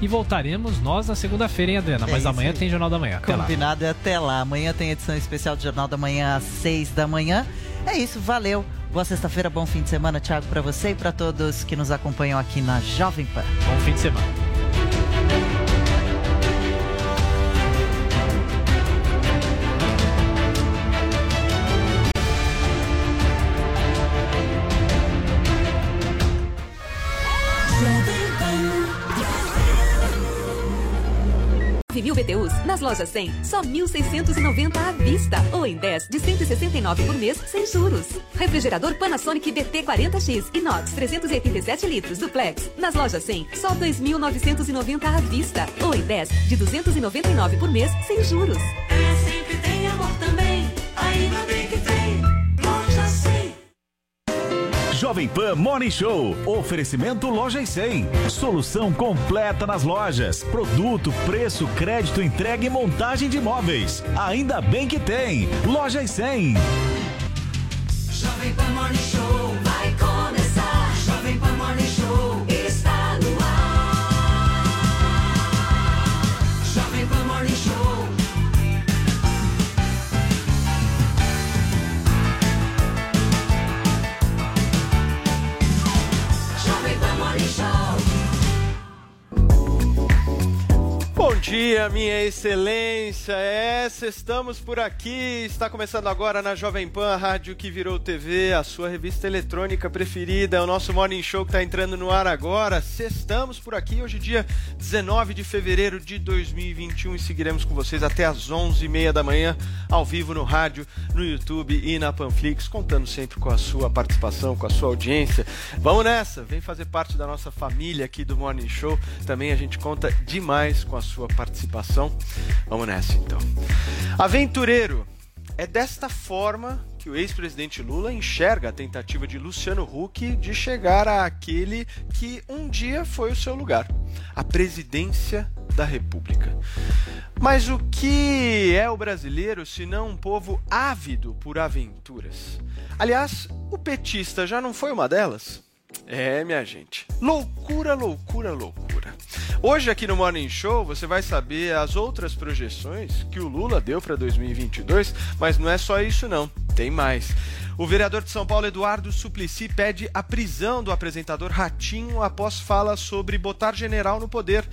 E voltaremos nós na segunda-feira, hein, Adriana? Mas É amanhã isso aí. tem Jornal da Manhã. Até lá. Combinado é até lá. Amanhã tem edição especial do Jornal da Manhã às 6 da manhã. É isso, valeu. Boa sexta-feira, bom fim de semana, Thiago, para você e para todos que nos acompanham aqui na Jovem Pan. Bom fim de semana. Mil BTUs nas lojas 100, só 1.690 à vista. Ou em 10 de 169 por mês, sem juros. Refrigerador Panasonic BT40X Inox 387 litros duplex. Nas lojas 100, só 2.990 à vista. Ou em 10 de 299 por mês, sem juros. É sempre tem Jovem Pan Morning Show. Oferecimento Loja e 100. Solução completa nas lojas. Produto, preço, crédito, entrega e montagem de imóveis. Ainda bem que tem. Loja e 100. Jovem Pan Morning Show dia, minha excelência. É, estamos por aqui. Está começando agora na Jovem Pan, a rádio que virou TV, a sua revista eletrônica preferida. É o nosso Morning Show que está entrando no ar agora. Estamos por aqui hoje, dia 19 de fevereiro de 2021, e seguiremos com vocês até às 11h30 da manhã, ao vivo no rádio, no YouTube e na Panflix, contando sempre com a sua participação, com a sua audiência. Vamos nessa, vem fazer parte da nossa família aqui do Morning Show. Também a gente conta demais com a sua participação. Vamos nessa então. Aventureiro, é desta forma que o ex-presidente Lula enxerga a tentativa de Luciano Huck de chegar àquele que um dia foi o seu lugar, a presidência da República. Mas o que é o brasileiro se não um povo ávido por aventuras? Aliás, o petista já não foi uma delas? É, minha gente. Loucura, loucura, loucura. Hoje aqui no Morning Show você vai saber as outras projeções que o Lula deu para 2022, mas não é só isso não, tem mais. O vereador de São Paulo Eduardo Suplicy pede a prisão do apresentador Ratinho após fala sobre botar general no poder.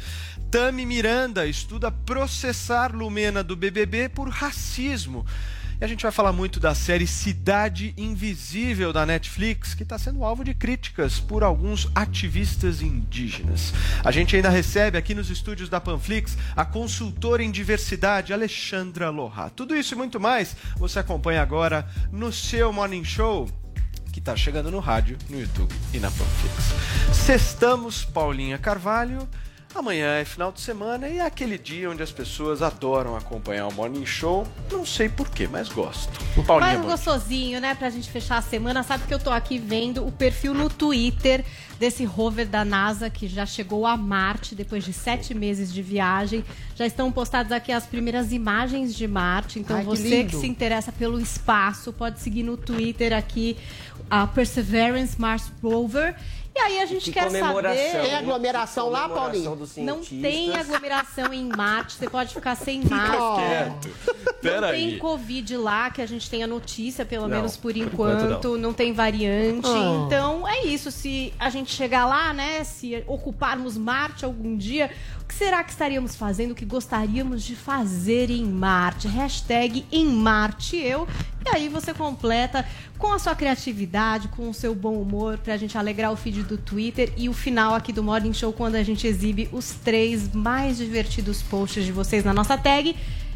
Tami Miranda estuda processar Lumena do BBB por racismo. E a gente vai falar muito da série Cidade Invisível da Netflix, que está sendo alvo de críticas por alguns ativistas indígenas. A gente ainda recebe aqui nos estúdios da Panflix a consultora em diversidade Alexandra Loha. Tudo isso e muito mais você acompanha agora no seu Morning Show que está chegando no rádio, no YouTube e na Panflix. Sextamos Paulinha Carvalho. Amanhã é final de semana e é aquele dia onde as pessoas adoram acompanhar o Morning Show. Não sei porquê, mas gosto. Paulinha, Mais bom dia. gostosinho, né? Pra gente fechar a semana. Sabe que eu tô aqui vendo o perfil no Twitter desse rover da NASA que já chegou a Marte depois de sete meses de viagem. Já estão postadas aqui as primeiras imagens de Marte. Então Ai, que você que, lindo. se interessa pelo espaço pode seguir no Twitter aqui a Perseverance Mars Rover. E aí a gente Que quer saber. Tem aglomeração lá, Paulinho? Não tem aglomeração em Marte, você pode ficar sem máscara. Não Pera tem aí. Covid lá, que a gente tem a notícia, pelo Não, menos por por enquanto, enquanto. não. tem variante. Ah. Então é isso. Se a gente chegar lá, né? Se ocuparmos Marte algum dia, que será que estaríamos fazendo? O que gostaríamos de fazer em Marte? Hashtag em Marte eu. E aí você completa com a sua criatividade, com o seu bom humor, pra gente alegrar o feed do Twitter e o final aqui do Morning Show, quando a gente exibe os três mais divertidos posts de vocês na nossa tag.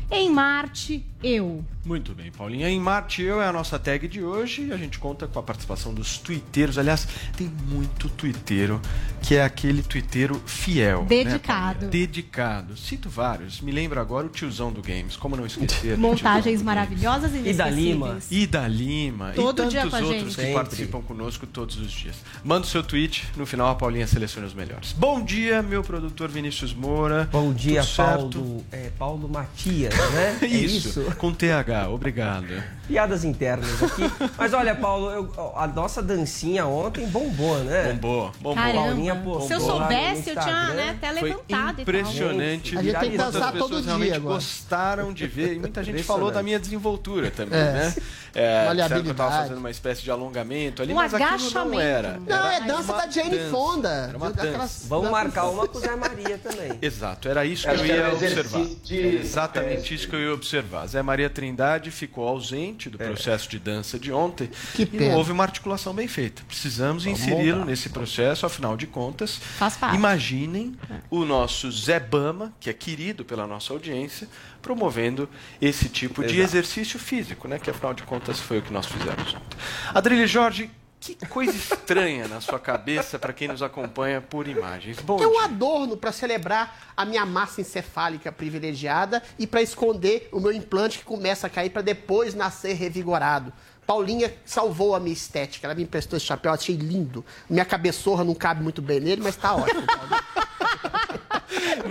Em Marte, eu. Muito bem, Paulinha. Em Marte Eu é a nossa tag de hoje e a gente conta com a participação dos tuiteiros. Aliás, tem muito tuiteiro que é aquele tuiteiro fiel. né, Dedicado. Paulinha? Dedicado. Cito vários. Me lembro agora o tiozão do Games. Como não esquecer? Montagens maravilhosas e E da Lima. Ida Lima Todo e dia tantos com a outros que Sempre. participam conosco todos os dias. Manda o seu tweet, no final a Paulinha seleciona os melhores. Bom dia, meu produtor Vinícius Moura. Bom dia? Paulo. É, Paulo Matias, né? É Isso, isso? Com TH. Obrigado. Piadas internas aqui. Mas olha, Paulo, eu- a nossa dancinha ontem bombou, né? Bombou, bombou. Paulinha Caramba. postou Se eu soubesse, eu tinha né, até Foi levantado e tal. impressionante. A gente tem que dançar todo dia realmente agora. gostaram de ver. E muita gente Impressionante. falou da minha desenvoltura também, É. né? É, que eu tava fazendo uma espécie de alongamento ali, Um mas aquilo não agachamento. era. Não, Era é dança da Jane dança. Fonda. Era uma Aquelas dança. Vamos danças- marcar uma com o Zé Maria também. Exato, era isso que eu que ia observar. de- Exatamente isso que eu ia observar. Zé Maria Trindade ficou ausente do processo de dança de ontem Que e pena. houve uma articulação bem feita. Precisamos inseri-lo nesse processo, afinal de contas. Faz parte. Imaginem o nosso Zé Bama, que é querido pela nossa audiência, promovendo esse tipo de Exato. exercício físico, né? Que afinal de contas foi o que nós fizemos ontem. Adrilho Jorge, que coisa estranha na sua cabeça para quem nos acompanha por imagens. Bom É um dia. adorno para celebrar a minha massa encefálica privilegiada e para esconder o meu implante que começa a cair para depois nascer revigorado. Paulinha salvou a minha estética. Ela me emprestou esse chapéu, achei lindo. Minha cabeçorra não cabe muito bem nele, mas tá ótimo.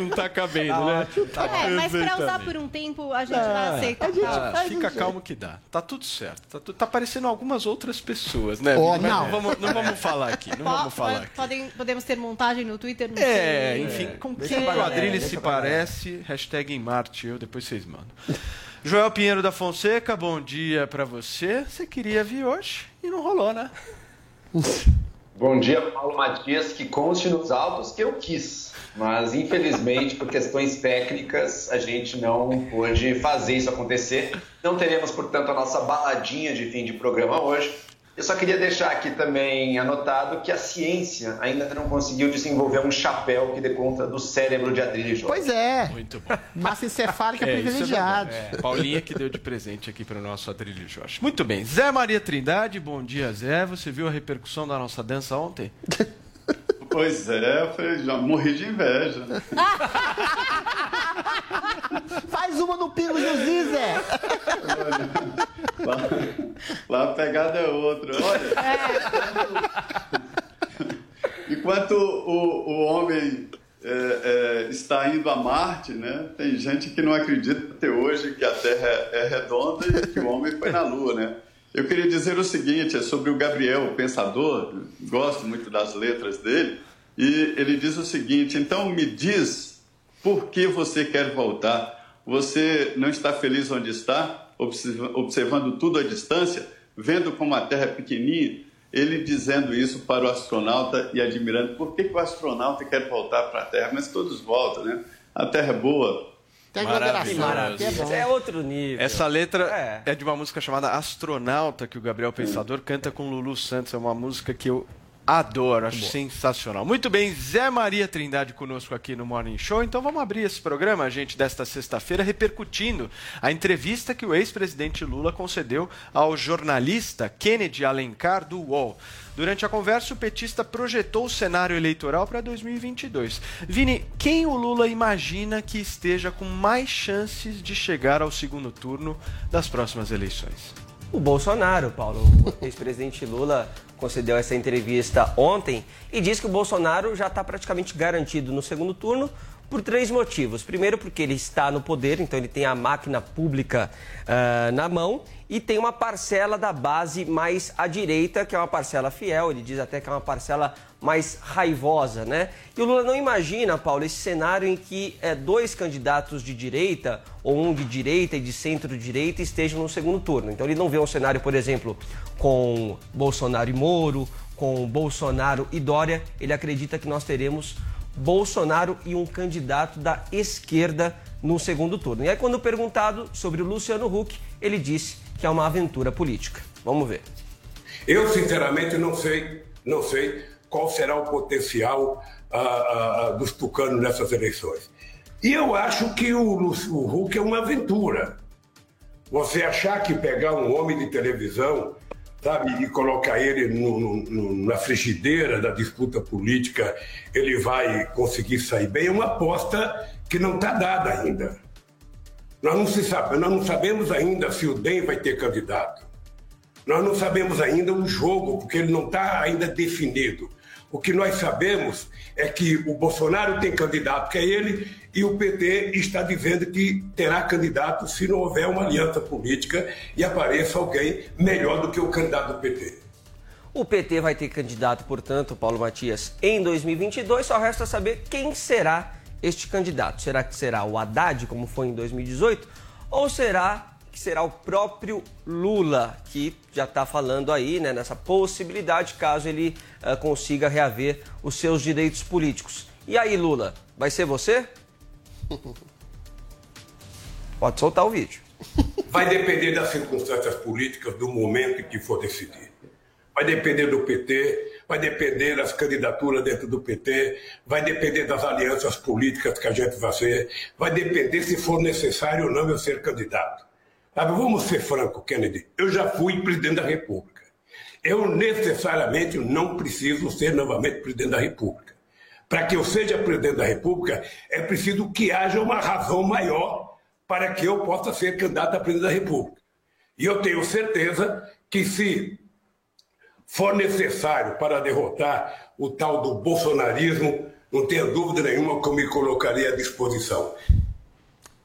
Não tá cabendo, né? É, mas pra usar por um tempo a gente vai aceitar. Ah, fica calmo que dá. Tá tudo certo. Tá, tu- tá parecendo algumas outras pessoas, né? Oh? Mas não. vamos, não vamos falar aqui. Não vamos falar aqui. Podem, podemos ter montagem no Twitter? Não É, sei. enfim, com pra o galera, Adrilho deixa se parece, hashtag em Marte, eu, depois vocês mandam. Joel Pinheiro da Fonseca, bom dia pra você. Você queria vir hoje e não rolou, né? Bom dia, Paulo Matias, que conste nos autos que eu quis. Mas, infelizmente, por questões técnicas, a gente não pôde fazer isso acontecer. Não teremos, portanto, a nossa baladinha de fim de programa hoje. Eu só queria deixar aqui também anotado que a ciência ainda não conseguiu desenvolver um chapéu que dê conta do cérebro de Adrilho Jorge. Pois é, Muito bom. massa encefálica É, é privilegiada. verdade. É, Paulinha que deu de presente aqui para o nosso Adrilho Jorge. Muito bem. Zé Maria Trindade, bom dia, Zé. Você viu a repercussão da nossa dança ontem? Pois é, eu falei, já morri de inveja. Faz uma no Pingo do Zé. Lá, lá a pegada é outra. Olha. Enquanto o, o homem é, é, está indo a Marte, né? Tem gente que não acredita até hoje que a Terra é, é redonda e que o homem foi na Lua, né? Eu queria dizer o seguinte, é sobre o Gabriel, o pensador, gosto muito das letras dele, e ele diz o seguinte, então me diz por que você quer voltar? Você não está feliz onde está, observa- observando tudo à distância, vendo como a Terra é pequenininha? Ele dizendo isso para o astronauta e admirando por que, que o astronauta quer voltar para a Terra, mas todos voltam, né? A Terra é boa. Tem Maravilhoso. aglomeração, que é. É outro nível. Essa letra É. é. de uma música chamada Astronauta, que o Gabriel Pensador canta com Lulu Santos. É uma música que eu adoro, acho sensacional. Muito bem, Zé Maria Trindade conosco aqui no Morning Show. Então vamos abrir esse programa, gente, desta sexta-feira, repercutindo a entrevista que o ex-presidente Lula concedeu ao jornalista Kennedy Alencar do UOL. Durante a conversa, o petista projetou o cenário eleitoral para 2022. Vini, quem o Lula imagina que esteja com mais chances de chegar ao segundo turno das próximas eleições? O Bolsonaro, Paulo, o ex-presidente Lula concedeu essa entrevista ontem e disse que o Bolsonaro já está praticamente garantido no segundo turno por três motivos. Primeiro, porque ele está no poder, então ele tem a máquina pública ah, na mão e tem uma parcela da base mais à direita, que é uma parcela fiel, ele diz até que é uma parcela mais raivosa, né? E o Lula não imagina, Paulo, esse cenário em que eh, dois candidatos de direita, ou um de direita e de centro-direita, estejam no segundo turno. Então ele não vê um cenário, por exemplo, com Bolsonaro e Moro, com Bolsonaro e Dória. Ele acredita que nós teremos Bolsonaro e um candidato da esquerda no segundo turno. E aí, quando perguntado sobre o Luciano Huck, ele disse que é uma aventura política. Vamos ver. Eu, sinceramente, não sei, não sei qual será o potencial ah, ah, ah, dos tucanos nessas eleições. E eu acho que o, o Huck é uma aventura. Você achar que pegar um homem de televisão, sabe, e colocar ele no- no- na frigideira da disputa política, ele vai conseguir sair bem, é uma aposta que não está dada ainda. Nós não, se sabe, nós não sabemos ainda se o DEM vai ter candidato. Nós não sabemos ainda o jogo, porque ele não está ainda definido. O que nós sabemos é que o Bolsonaro tem candidato que é ele e o PT está dizendo que terá candidato se não houver uma aliança política e apareça alguém melhor do que o candidato do PT. O PT vai ter candidato, portanto, Paulo Matias, em 2022. Só resta saber quem será este candidato. Será que será o Haddad, como foi em 2018? Ou será que será o próprio Lula, que já está falando aí né, nessa possibilidade, caso ele uh, consiga reaver os seus direitos políticos. E aí, Lula, vai ser você? Pode soltar o vídeo. Vai depender das circunstâncias políticas do momento em que for decidir. Vai depender do PT, vai depender das candidaturas dentro do PT, vai depender das alianças políticas que a gente vai fazer, vai depender se for necessário ou não eu ser candidato. Sabe, vamos ser franco, Kennedy. Eu já fui presidente da República. Eu necessariamente não preciso ser novamente presidente da República. Para que eu seja presidente da República, é preciso que haja uma razão maior para que eu possa ser candidato a presidente da República. E eu tenho certeza que se for necessário para derrotar o tal do bolsonarismo, não tenha dúvida nenhuma que eu me colocaria à disposição.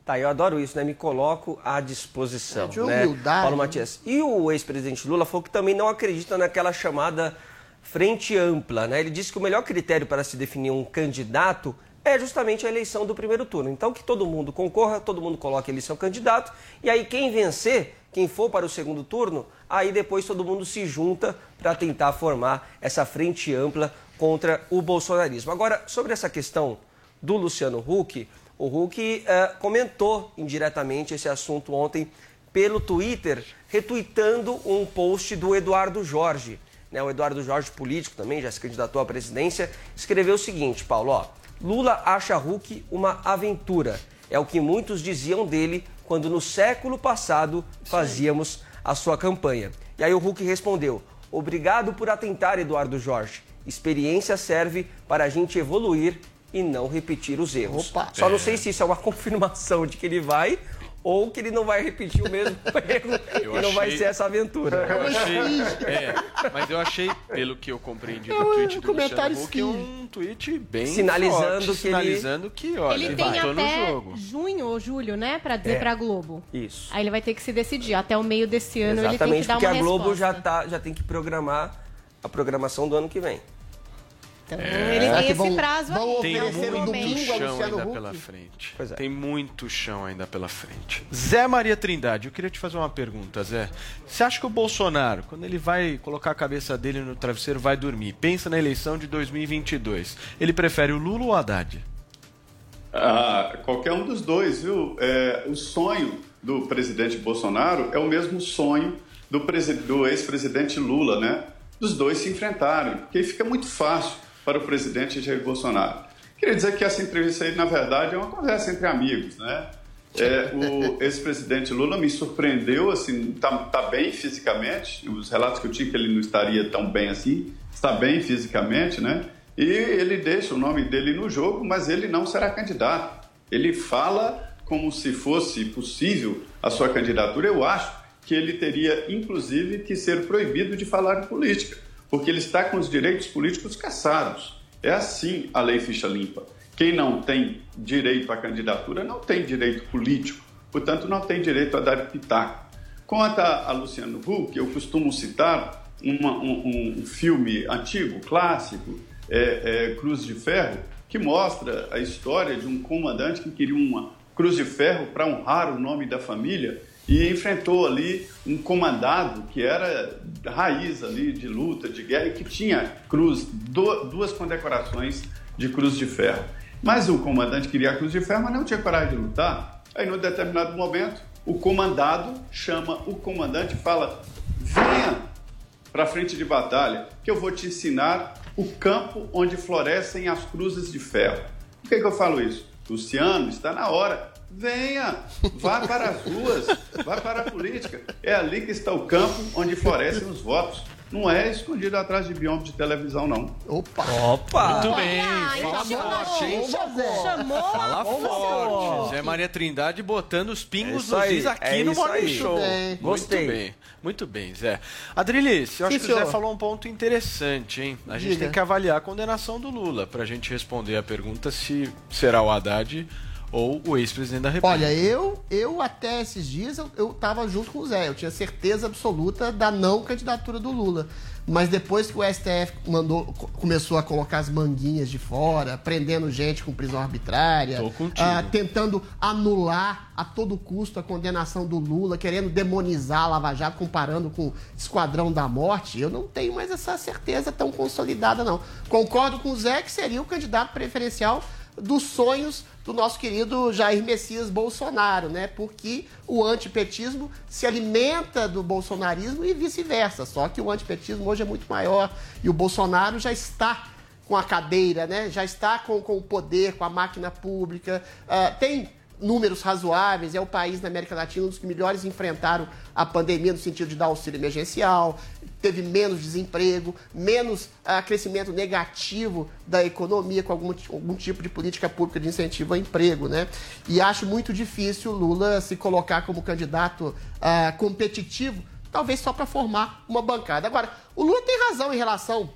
Tá, eu adoro isso, né? Me coloco à disposição. É de né? humildade, Paulo né? Matias. E o ex-presidente Lula falou que também não acredita naquela chamada frente ampla, né? Ele disse que o melhor critério para se definir um candidato é justamente a eleição do primeiro turno. Então que todo mundo concorra, todo mundo coloque ele seu candidato, e aí quem vencer, quem for para o segundo turno, aí depois todo mundo se junta para tentar formar essa frente ampla contra o bolsonarismo. Agora, sobre essa questão do Luciano Huck, o Huck eh, comentou indiretamente esse assunto ontem pelo Twitter, retuitando um post do Eduardo Jorge. Né, o Eduardo Jorge, político também, já se candidatou à presidência, escreveu o seguinte, Paulo, ó, Lula acha Huck uma aventura. É o que muitos diziam dele quando no século passado fazíamos a sua campanha. E aí o Huck respondeu, obrigado por atentar, Eduardo Jorge. Experiência serve para a gente evoluir e não repetir os erros. Opa. Só não sei se isso é uma confirmação de que ele vai ou que ele não vai repetir o mesmo erro Eu e não vai ser essa aventura. Eu achei, é, mas eu achei, pelo que eu compreendi do É um tweet do comentário Luciano Huck, um tweet bem Sinalizando forte, que ele- sinalizando que, olha, Ele tem até jogo. junho ou julho, né, pra dizer É. pra Globo. Isso. Aí ele vai ter que se decidir. Até o meio desse ano ele tem que Exatamente, dar porque uma a Globo resposta. já, tá, já tem que programar a programação do ano que vem. Então, É. ele Será tem esse vão- prazo vão aí. Tem um muito domingo chão ainda Huck? pela frente. Pois é. Tem muito chão ainda pela frente. Zé Maria Trindade, eu queria te fazer uma pergunta, Zé. Você acha que o Bolsonaro, quando ele vai colocar a cabeça dele no travesseiro, vai dormir, pensa na eleição de 2022, ele prefere o Lula ou o Haddad? Ah, qualquer um dos dois, viu? É, o sonho do presidente Bolsonaro é o mesmo sonho do, do ex-presidente Lula, né? Dos dois se enfrentarem, porque aí fica muito fácil para o presidente Jair Bolsonaro. Queria dizer que essa entrevista aí, na verdade, é uma conversa entre amigos, né? É, o ex-presidente Lula me surpreendeu, assim, tá, tá bem fisicamente. Os relatos que eu tinha que ele não estaria tão bem assim, está bem fisicamente, né? E ele deixa o nome dele no jogo, mas ele não será candidato. Ele fala como se fosse possível a sua candidatura. Eu acho que ele teria, inclusive, que ser proibido de falar de política, porque ele está com os direitos políticos caçados. É assim a lei ficha limpa. Quem não tem direito à candidatura não tem direito político, portanto, não tem direito a dar pitaco. Quanto a, a Luciano Huck, eu costumo citar uma- um, um filme antigo, clássico, é, é, Cruz de Ferro, que mostra a história de um comandante que queria uma cruz de ferro para honrar o nome da família e enfrentou ali um comandado que era raiz ali de luta, de guerra e que tinha cruz, du- duas condecorações de cruz de ferro. Mas o comandante queria a cruz de ferro, mas não tinha coragem de lutar. Aí, num determinado momento, o comandado chama o comandante e fala: venha para a frente de batalha, que eu vou te ensinar o campo onde florescem as cruzes de ferro. Por que, que eu falo isso? Luciano, está na hora. Venha, vá para as ruas, vá para a política. É ali que está o campo onde florescem os votos. não é escondido atrás de biombo de televisão, não. Opa! Opa! Muito bem, Olha, fala chamou, chamou Fala a forte. Zé Maria Trindade botando os É pingos isso nos aí, is aqui é no Morning. Show. Muito bem. Gostei. Muito bem, muito bem, Zé. Adrilis, eu acho Sim, que o Zé falou um ponto interessante, hein? A gente Diga. tem que avaliar a condenação do Lula pra gente responder a pergunta se será o Haddad ou o ex-presidente da República. Olha, eu, eu até esses dias eu, eu tava junto com o Zé. Eu tinha certeza absoluta da não candidatura do Lula. Mas depois que o STF mandou, co- começou a colocar as manguinhas de fora, prendendo gente com prisão arbitrária, ah, tentando anular a todo custo a condenação do Lula, querendo demonizar a Lava Jato, comparando com o Esquadrão da Morte, eu não tenho mais essa certeza tão consolidada, não. Concordo com o Zé que seria o candidato preferencial dos sonhos do nosso querido Jair Messias Bolsonaro, né? Porque o antipetismo se alimenta do bolsonarismo e vice-versa. Só que o antipetismo hoje é muito maior e o Bolsonaro já está com a cadeira, né? Já está com, com o poder, com a máquina pública. Ah, tem números razoáveis, é o país na América Latina um dos que melhores enfrentaram a pandemia no sentido de dar auxílio emergencial, teve menos desemprego, menos ah, crescimento negativo da economia com algum, algum tipo de política pública de incentivo ao emprego, né? E acho muito difícil Lula se colocar como candidato ah, competitivo, talvez só para formar uma bancada. Agora, o Lula tem razão em relação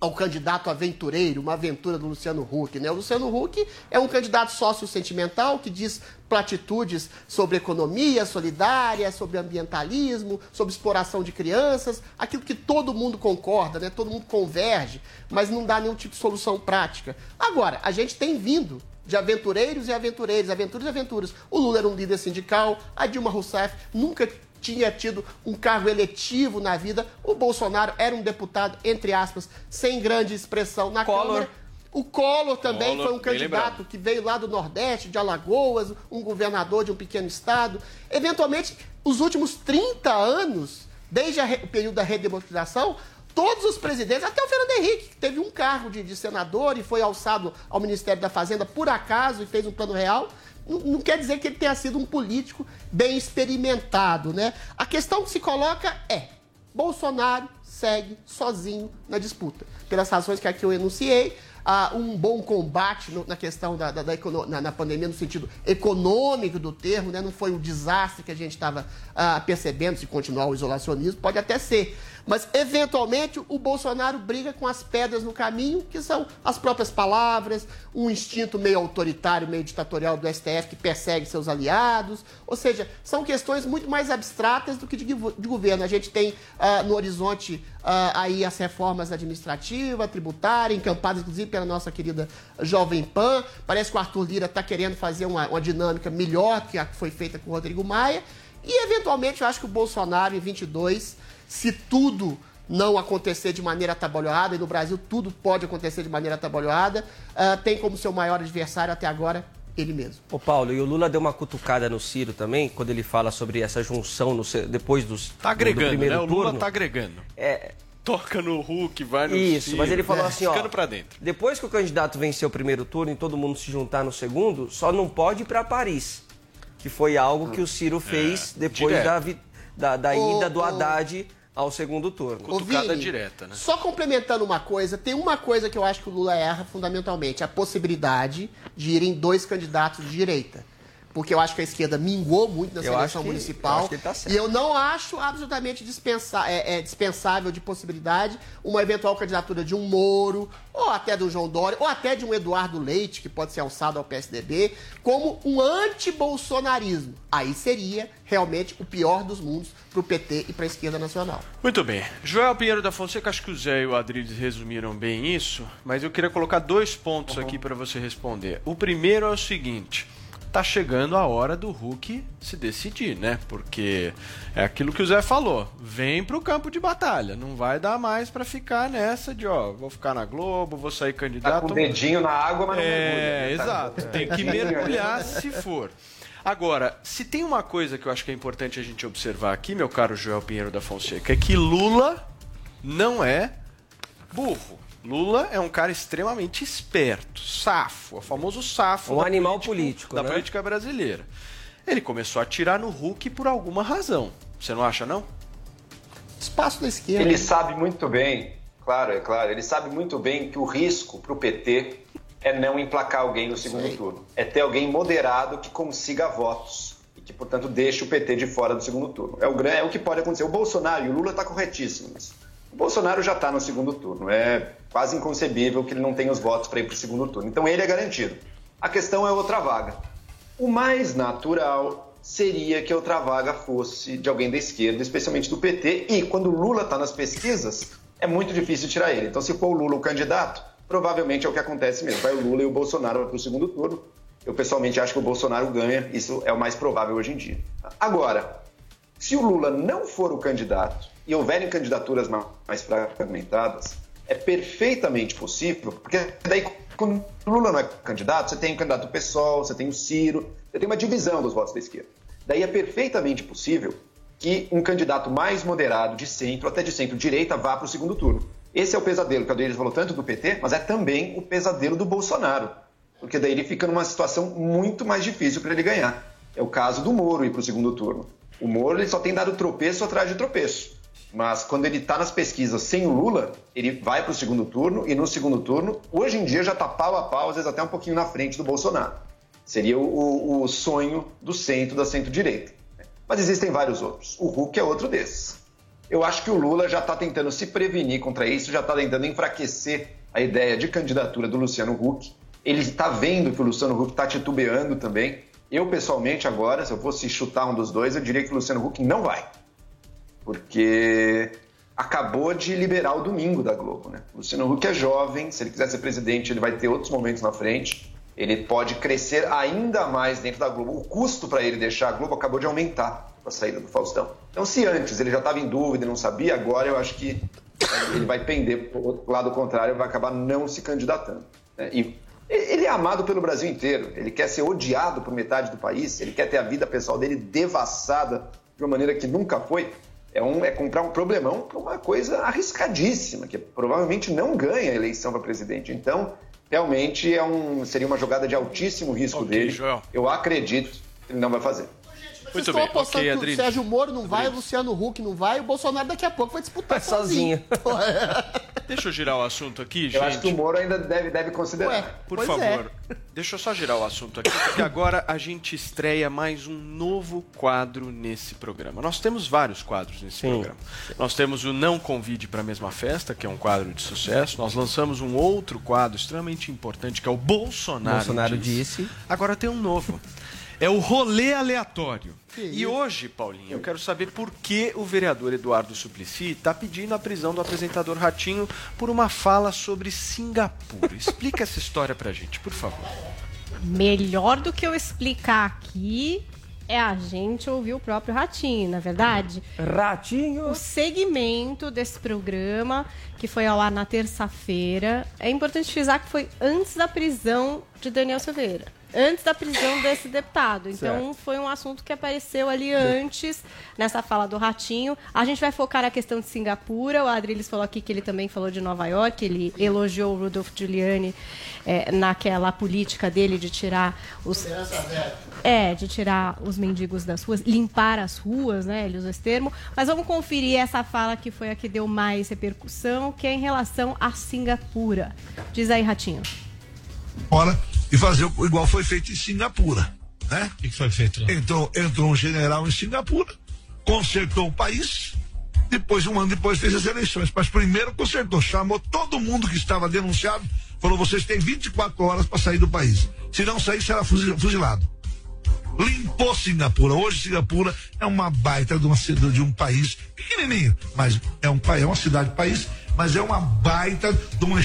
ao candidato aventureiro, uma aventura do Luciano Huck, né? O Luciano Huck é um candidato sócio-sentimental que diz platitudes sobre economia solidária, sobre ambientalismo, sobre exploração de crianças, aquilo que todo mundo concorda, né? Todo mundo converge, mas não dá nenhum tipo de solução prática. Agora, a gente tem vindo de aventureiros e aventureiros, aventuras e aventuras. O Lula era um líder sindical, a Dilma Rousseff nunca tinha tido um cargo eletivo na vida. O Bolsonaro era um deputado, entre aspas, sem grande expressão na Collor. Câmara. O Collor também Collor, foi um candidato lembrado. que veio lá do Nordeste, de Alagoas, um governador de um pequeno estado. Eventualmente, os últimos 30 anos, desde o período da redemocratização, todos os presidentes, até o Fernando Henrique, que teve um cargo de, de senador e foi alçado ao Ministério da Fazenda por acaso e fez um plano real, não, quer dizer que ele tenha sido um político bem experimentado, né? A questão que se coloca é: Bolsonaro segue sozinho na disputa. Pelas razões que aqui eu enunciei, há um bom combate no- na questão da, da- da na, na pandemia, no sentido econômico do termo, né? não foi o desastre que a gente estava ah, percebendo, se continuar o isolacionismo, pode até ser. Mas, eventualmente, o Bolsonaro briga com as pedras no caminho, que são as próprias palavras, um instinto meio autoritário, meio ditatorial do STF que persegue seus aliados. Ou seja, são questões muito mais abstratas do que de, de governo. A gente tem ah, no horizonte ah, aí as reformas administrativa, tributária, encampadas inclusive pela nossa querida Jovem Pan. Parece que o Arthur Lira está querendo fazer uma, uma dinâmica melhor que a que foi feita com o Rodrigo Maia. E, eventualmente, eu acho que o Bolsonaro, em 22, se tudo não acontecer de maneira atabalhoada, e no Brasil tudo pode acontecer de maneira atabalhoada, ah, tem como seu maior adversário até agora ele mesmo. Ô Paulo, e o Lula deu uma cutucada no Ciro também, quando ele fala sobre essa junção no depois dos Tá do agregando, primeiro né? O Lula turno. tá agregando. É, Toca no Hulk, vai no Isso, Ciro, mas ele falou né? assim, ó, Ficando pra dentro. depois que o candidato venceu o primeiro turno e todo mundo se juntar no segundo, só não pode ir para Paris, que foi algo que o Ciro fez depois direto. da, vi- da, da Ô, ida do. Haddad ao segundo turno. Cutucada Vini, direta, né? Só complementando uma coisa, tem uma coisa que eu acho que o Lula erra fundamentalmente, a possibilidade de irem dois candidatos de direita. Porque eu acho que a esquerda minguou muito na Eu seleção acho que- eu municipal. acho que ele tá certo. E eu não acho absolutamente dispensa- é, é, dispensável de possibilidade uma eventual candidatura de um Moro, ou até do João Dória, ou até de um Eduardo Leite, que pode ser alçado ao PSDB, como um anti-bolsonarismo. Aí seria realmente o pior dos mundos para o PT e para a esquerda nacional. Muito bem. Joel Pinheiro da Fonseca, acho que o Zé e o Adriles resumiram bem isso, mas eu queria colocar dois pontos aqui para você responder. O primeiro é o seguinte: tá chegando a hora do Hulk se decidir, né? Porque é aquilo que o Zé falou. Vem pro campo de batalha. Não vai dar mais para ficar nessa de, ó, vou ficar na Globo, vou sair Tá candidato. com o dedinho na água, mas não É, mergulha. né? Tá- exato. Tem que mergulhar se for. Agora, se tem uma coisa que eu acho que é importante a gente observar aqui, meu caro Joel Pinheiro da Fonseca, é que Lula não é burro. Lula é um cara extremamente esperto, safo, o famoso safo Um da animal política- político, da né? política brasileira. Ele começou a atirar no Hulk por alguma razão. Você não acha, não? espaço da esquerda. Ele sabe muito bem, claro, é claro, ele sabe muito bem que o risco para o PT é não emplacar alguém no segundo Sei. turno. É ter alguém moderado que consiga votos e que, portanto, deixe o PT de fora do segundo turno. É o, é o que pode acontecer. O Bolsonaro e o Lula está corretíssimo nisso. Bolsonaro já está no segundo turno. É quase inconcebível que ele não tenha os votos para ir para o segundo turno. Então ele é garantido. A questão é outra vaga. O mais natural seria que outra vaga fosse de alguém da esquerda, especialmente do PT, e quando o Lula está nas pesquisas, é muito difícil tirar ele. Então, se for o Lula o candidato, provavelmente é o que acontece mesmo. Vai o Lula e o Bolsonaro para o segundo turno. Eu pessoalmente acho que o Bolsonaro ganha, isso é o mais provável hoje em dia. Agora, se o Lula não for o candidato e houverem candidaturas ma- mais fragmentadas, é perfeitamente possível, porque daí quando Lula não é candidato, você tem o candidato PSOL, você tem o Ciro, você tem uma divisão dos votos da esquerda. Daí é perfeitamente possível que um candidato mais moderado, de centro, até de centro-direita, vá para o segundo turno. Esse é o pesadelo que o Adriano falou tanto do PT, mas é também o pesadelo do Bolsonaro. Porque daí ele fica numa situação muito mais difícil para ele ganhar. É o caso do Moro ir para o segundo turno. O Moro ele só tem dado tropeço atrás de tropeço. Mas quando ele está nas pesquisas sem o Lula, ele vai para o segundo turno e no segundo turno, hoje em dia já está pau a pau, às vezes até um pouquinho na frente do Bolsonaro. Seria o, o- sonho do centro, da centro-direita. Mas existem vários outros. O Huck é outro desses. Eu acho que o Lula já está tentando se prevenir contra isso, já está tentando enfraquecer a ideia de candidatura do Luciano Huck. Ele está vendo que o Luciano Huck está titubeando também. Eu, pessoalmente, agora, se eu fosse chutar um dos dois, eu diria que o Luciano Huck não vai. Porque acabou de liberar o domingo da Globo, né? O Luciano Huck é jovem, se ele quiser ser presidente, ele vai ter outros momentos na frente. Ele pode crescer ainda mais dentro da Globo. O custo para ele deixar a Globo acabou de aumentar com a saída do Faustão. Então, se antes ele já estava em dúvida e não sabia, agora eu acho que ele vai pender para o lado contrário vai acabar não se candidatando. né? E ele é amado pelo Brasil inteiro. Ele quer ser odiado por metade do país. Ele quer ter a vida pessoal dele devassada de uma maneira que nunca foi. É, um, é comprar um problemão para uma coisa arriscadíssima, que provavelmente não ganha a eleição para presidente. Então, realmente é um, seria uma jogada de altíssimo risco Ok, dele. Joel. Eu acredito que ele não vai fazer. Vocês Muito estão bem, apostando ok, que o Adriles. Sérgio Moro não vai, o. Luciano Huck não vai, o Bolsonaro daqui a pouco vai disputar sozinho. Deixa eu girar o assunto aqui, gente. Eu acho que o Moro ainda deve, deve considerar. Ué, Por Pois favor, deixa eu só girar o assunto aqui, porque agora a gente estreia mais um novo quadro nesse programa. Nós temos vários quadros nesse Sim. programa. Nós temos o Não Convide para a Mesma Festa, que é um quadro de sucesso. Nós lançamos um outro quadro extremamente importante, que é o Bolsonaro, Bolsonaro disse. Agora tem um novo. É o rolê aleatório. E hoje, Paulinho, eu quero saber por que o vereador Eduardo Suplicy está pedindo a prisão do apresentador Ratinho por uma fala sobre Singapura. Explica essa história pra gente, por favor. Melhor do que eu explicar aqui é a gente ouvir o próprio Ratinho, na verdade. Ratinho! O segmento desse programa, que foi ao ar na terça-feira, é importante frisar que foi antes da prisão de Daniel Silveira. Antes da prisão desse deputado. Então, foi um assunto que apareceu ali antes, nessa fala do Ratinho. A gente vai focar na questão de Singapura. O Adriles falou aqui que ele também falou de Nova York. Ele elogiou o Rudolph Giuliani eh, naquela política dele de tirar os. É, de tirar os mendigos das ruas, limpar as ruas, né? Ele usou esse termo. Mas vamos conferir essa fala que foi a que deu mais repercussão, que é em relação a Singapura. Diz aí, Ratinho. fora e fazer igual foi feito em Singapura, né? O que foi feito lá? Entrou, entrou um general em Singapura, consertou o país, depois, um ano depois, fez as eleições. Mas primeiro consertou, chamou todo mundo que estava denunciado, falou: vocês têm 24 horas para sair do país. Se não sair, será fuzi- fuzilado. Limpou Singapura. Hoje Singapura é uma baita de, uma, de um país pequenininho, mas é um país, é uma cidade país, mas é uma baita de uma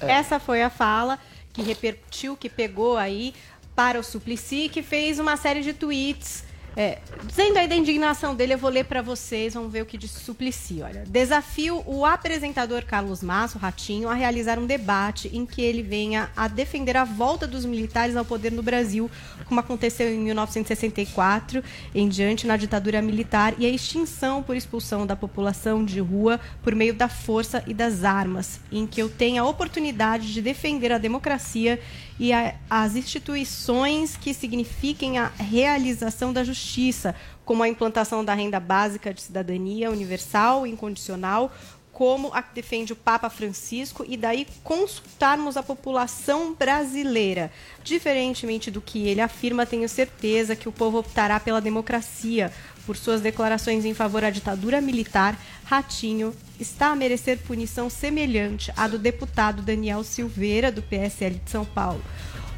Essa foi a fala que repercutiu, que pegou aí para o Suplicy, que fez uma série de tweets. É, dizendo aí da indignação dele, eu vou ler para vocês, vamos ver o que o Suplicy. Olha, desafio o apresentador Carlos Masso, Ratinho, a realizar um debate em que ele venha a defender a volta dos militares ao poder no Brasil, como aconteceu em 1964 em diante na ditadura militar e a extinção por expulsão da população de rua por meio da força e das armas, em que eu tenha a oportunidade de defender a democracia e a- as instituições que signifiquem a realização da justiça, como a implantação da renda básica de cidadania universal e incondicional, como a que defende o Papa Francisco, e daí consultarmos a população brasileira. Diferentemente do que ele afirma, tenho certeza que o povo optará pela democracia. Por suas declarações em favor à ditadura militar, Ratinho está a merecer punição semelhante à do deputado Daniel Silveira, do PSL de São Paulo.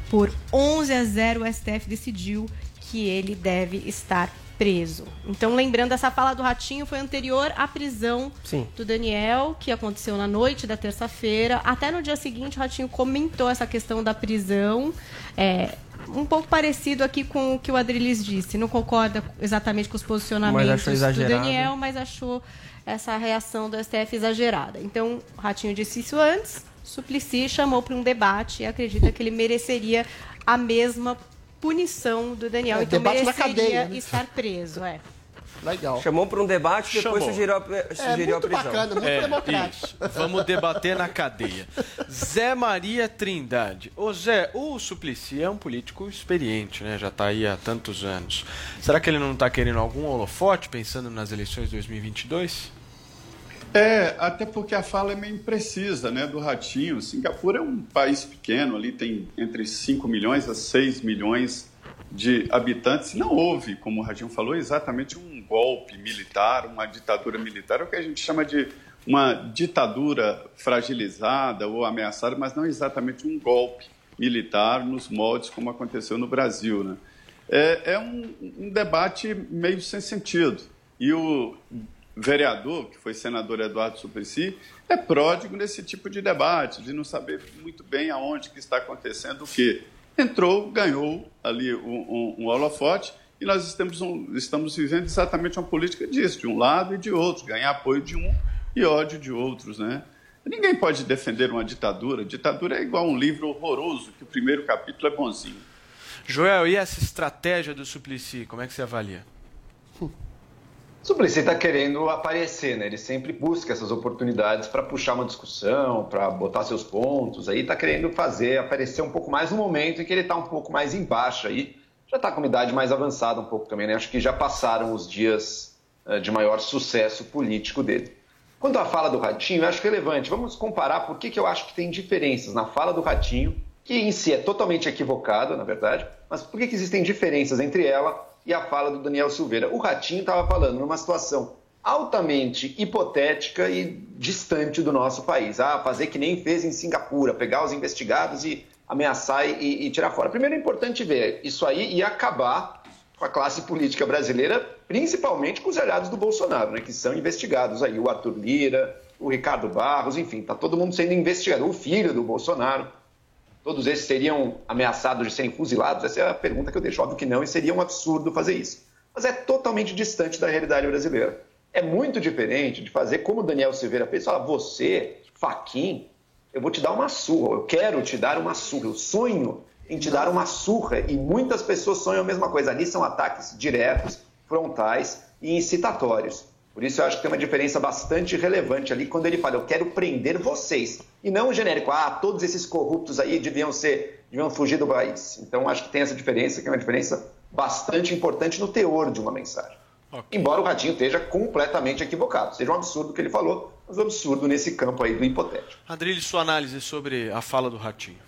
Por 11 a 0, o STF decidiu que ele deve estar preso. Então, lembrando, essa fala do Ratinho foi anterior à prisão Sim. do Daniel, que aconteceu na noite da terça-feira. Até no dia seguinte, o Ratinho comentou essa questão da prisão. É, um pouco parecido aqui com o que o Adriles disse. Não concorda exatamente com os posicionamentos do. Daniel, mas achou essa reação do STF exagerada. Então, o Ratinho disse isso antes, Suplicy chamou para um debate e acredita que ele mereceria a mesma punição do Daniel. É, então, debate na mereceria cadeia, né? estar preso. É. Legal. Chamou para um debate e depois sugeriu a, sugeriu a muito prisão. bacana, muito É, democrático. isso. Vamos debater na cadeia. Zé Maria Trindade. Ô Zé, o Suplicy é um político experiente, né? Já está aí há tantos anos. Será que ele não está querendo algum holofote pensando nas eleições de 2022? É, até porque a fala é meio imprecisa, né, do Ratinho. Singapura é um país pequeno, ali tem entre 5 milhões a 6 milhões de habitantes. Não houve, como o Ratinho falou, exatamente um golpe militar, uma ditadura militar, é o que a gente chama de uma ditadura fragilizada ou ameaçada, mas não exatamente um golpe militar nos moldes como aconteceu no Brasil, né? É, é um, um debate meio sem sentido. E o vereador, que foi senador Eduardo Suplicy, é pródigo nesse tipo de debate, de não saber muito bem aonde que está acontecendo o quê. Entrou, ganhou ali um, um, um holofote e nós estamos, um- estamos vivendo exatamente uma política disso, de um lado e de outro, ganhar apoio de um e ódio de outros, né? Ninguém pode defender uma ditadura. Ditadura é igual um livro horroroso, que o primeiro capítulo é bonzinho. Joel, e essa estratégia do Suplicy, como é que você avalia? Suplicy está querendo aparecer, né? Ele sempre busca essas oportunidades para puxar uma discussão, para botar seus pontos. Aí está querendo fazer aparecer um pouco mais no momento em que ele está um pouco mais embaixo aí. Já está com uma idade mais avançada um pouco também, né? Acho que já passaram os dias eh, de maior sucesso político dele. Quanto à fala do Ratinho, eu acho relevante. Vamos comparar por que, que eu acho que tem diferenças na fala do Ratinho, que em si é totalmente equivocada, na verdade, mas por que, que existem diferenças entre ela e a fala do Daniel Silveira? O Ratinho estava falando numa situação altamente hipotética e distante do nosso país. Ah, fazer que nem fez em Singapura, pegar os investigados e ameaçar e, e tirar fora. Primeiro é importante ver, isso aí ia acabar com a classe política brasileira, principalmente com os aliados do Bolsonaro, né, que são investigados aí, o Arthur Lira, o Ricardo Barros, enfim, tá todo mundo sendo investigado, o filho do Bolsonaro. Todos esses seriam ameaçados de serem fuzilados? Essa é a pergunta que eu deixo. Óbvio que não, e seria um absurdo fazer isso. Mas é totalmente distante da realidade brasileira. É muito diferente de fazer como o Daniel Silveira fez, falar, você, Faquin, eu vou te dar uma surra, eu quero te dar uma surra, eu sonho em te dar uma surra, e muitas pessoas sonham a mesma coisa. Ali são ataques diretos, frontais e incitatórios. Por isso eu acho que tem uma diferença bastante relevante ali quando ele fala, eu quero prender vocês. E não o genérico, ah, todos esses corruptos aí deviam ser, deviam fugir do país. Então acho que tem essa diferença, que é uma diferença bastante importante no teor de uma mensagem. Embora o Ratinho esteja completamente equivocado. Seja um absurdo o que ele falou, mas um absurdo nesse campo aí do hipotético. Adrilho, sua análise sobre a fala do Ratinho.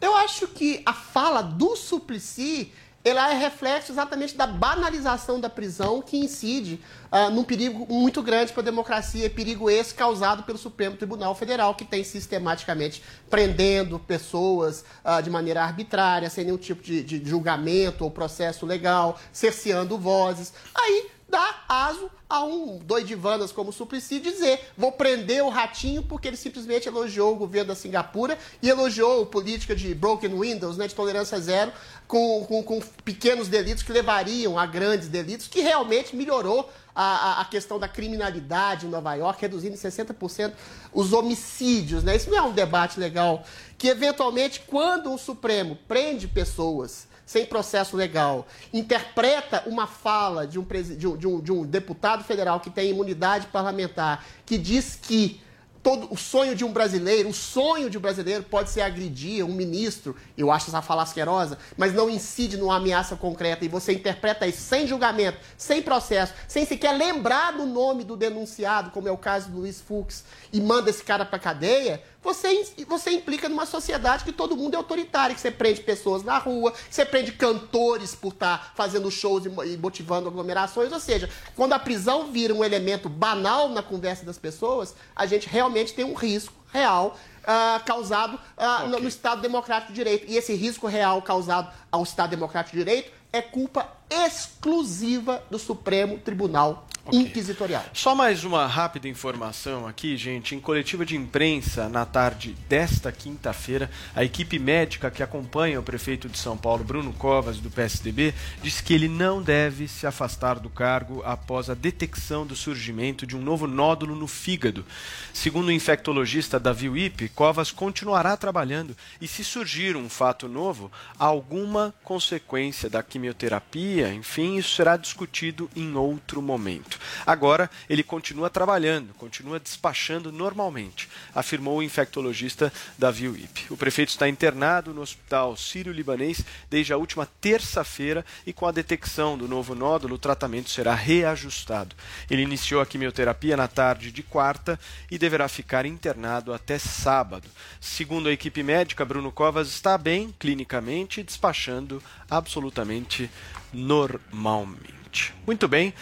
Eu acho que a fala do Suplicy ela é reflexo exatamente da banalização da prisão que incide ah, num perigo muito grande para a democracia, perigo esse causado pelo Supremo Tribunal Federal, que tem sistematicamente prendendo pessoas ah, de maneira arbitrária, sem nenhum tipo de, de julgamento ou processo legal, cerceando vozes. Aí dá aso a um doidivanas como o Suplicy dizer vou prender o Ratinho porque ele simplesmente elogiou o governo da Singapura e elogiou a política de broken windows, né, de tolerância zero, com, com, com pequenos delitos que levariam a grandes delitos, que realmente melhorou a, a, questão da criminalidade em Nova York, reduzindo em 60% os homicídios. Né? Isso não é um debate legal. Que, eventualmente, quando um Supremo prende pessoas sem processo legal, interpreta uma fala de um, de um- de um- de um deputado federal que tem imunidade parlamentar, que diz que todo o sonho de um brasileiro, o sonho de um brasileiro pode ser agredir um ministro, eu acho essa fala asquerosa, mas não incide numa ameaça concreta e você interpreta isso sem julgamento, sem processo, sem sequer lembrar do nome do denunciado, como é o caso do Luiz Fux, e manda esse cara pra cadeia, você, você implica numa sociedade que todo mundo é autoritário, que você prende pessoas na rua, que você prende cantores por estar fazendo shows e mo- motivando aglomerações. Ou seja, quando a prisão vira um elemento banal na conversa das pessoas, a gente realmente tem um risco real ah, causado ah, no, no Estado Democrático de Direito. E esse risco real causado ao Estado Democrático de Direito é culpa exclusiva do Supremo Tribunal Inquisitorial. Só mais uma rápida informação aqui, gente. Em coletiva de imprensa, na tarde desta quinta-feira, a equipe médica que acompanha o prefeito de São Paulo, Bruno Covas, do PSDB, disse que ele não deve se afastar do cargo após a detecção do surgimento de um novo nódulo no fígado. Segundo o infectologista Davi Wipe, Covas continuará trabalhando e, se surgir um fato novo, alguma consequência da quimioterapia, enfim, isso será discutido em outro momento. Agora, ele continua trabalhando, continua despachando normalmente, afirmou o infectologista Davi Wipe. O prefeito está internado no hospital sírio-libanês desde a última terça-feira e com a detecção do novo nódulo, o tratamento será reajustado. Ele iniciou a quimioterapia na tarde de quarta e deverá ficar internado até sábado. Segundo a equipe médica, Bruno Covas está bem clinicamente, despachando absolutamente normalmente. Muito bem,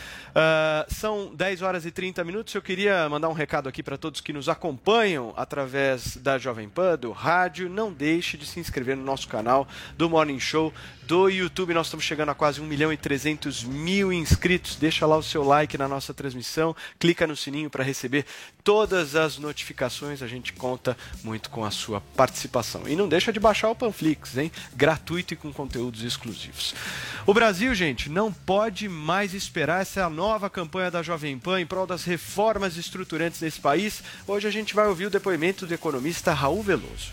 ah, são 10 horas e 30 minutos. Eu queria mandar um recado aqui para todos que nos acompanham através da Jovem Pan, do rádio. Não deixe de se inscrever no nosso canal do Morning Show do YouTube. Nós estamos chegando a quase 1 milhão e 300 mil inscritos. Deixa lá o seu like na nossa transmissão, clica no sininho para receber todas as notificações. A gente conta muito com a sua participação. E não deixa de baixar o Panflix, hein? Gratuito e com conteúdos exclusivos. O Brasil, gente, não pode mais esperar essa nova campanha da Jovem Pan em prol das reformas estruturantes nesse país. Hoje a gente vai ouvir o depoimento do economista Raul Veloso.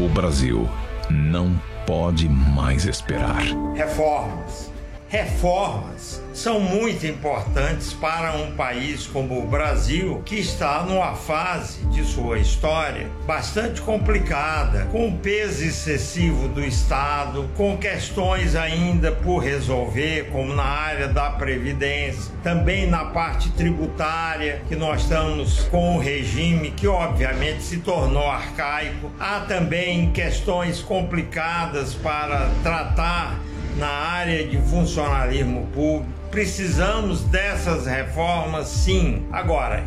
O Brasil não pode mais esperar. Reformas. Reformas são muito importantes para um país como o Brasil, que está numa fase de sua história bastante complicada, com o peso excessivo do Estado, com questões ainda por resolver, como na área da Previdência, também na parte tributária, que nós estamos com um regime que obviamente se tornou arcaico. Há também questões complicadas para tratar na área de funcionalismo público. Precisamos dessas reformas, sim. Agora,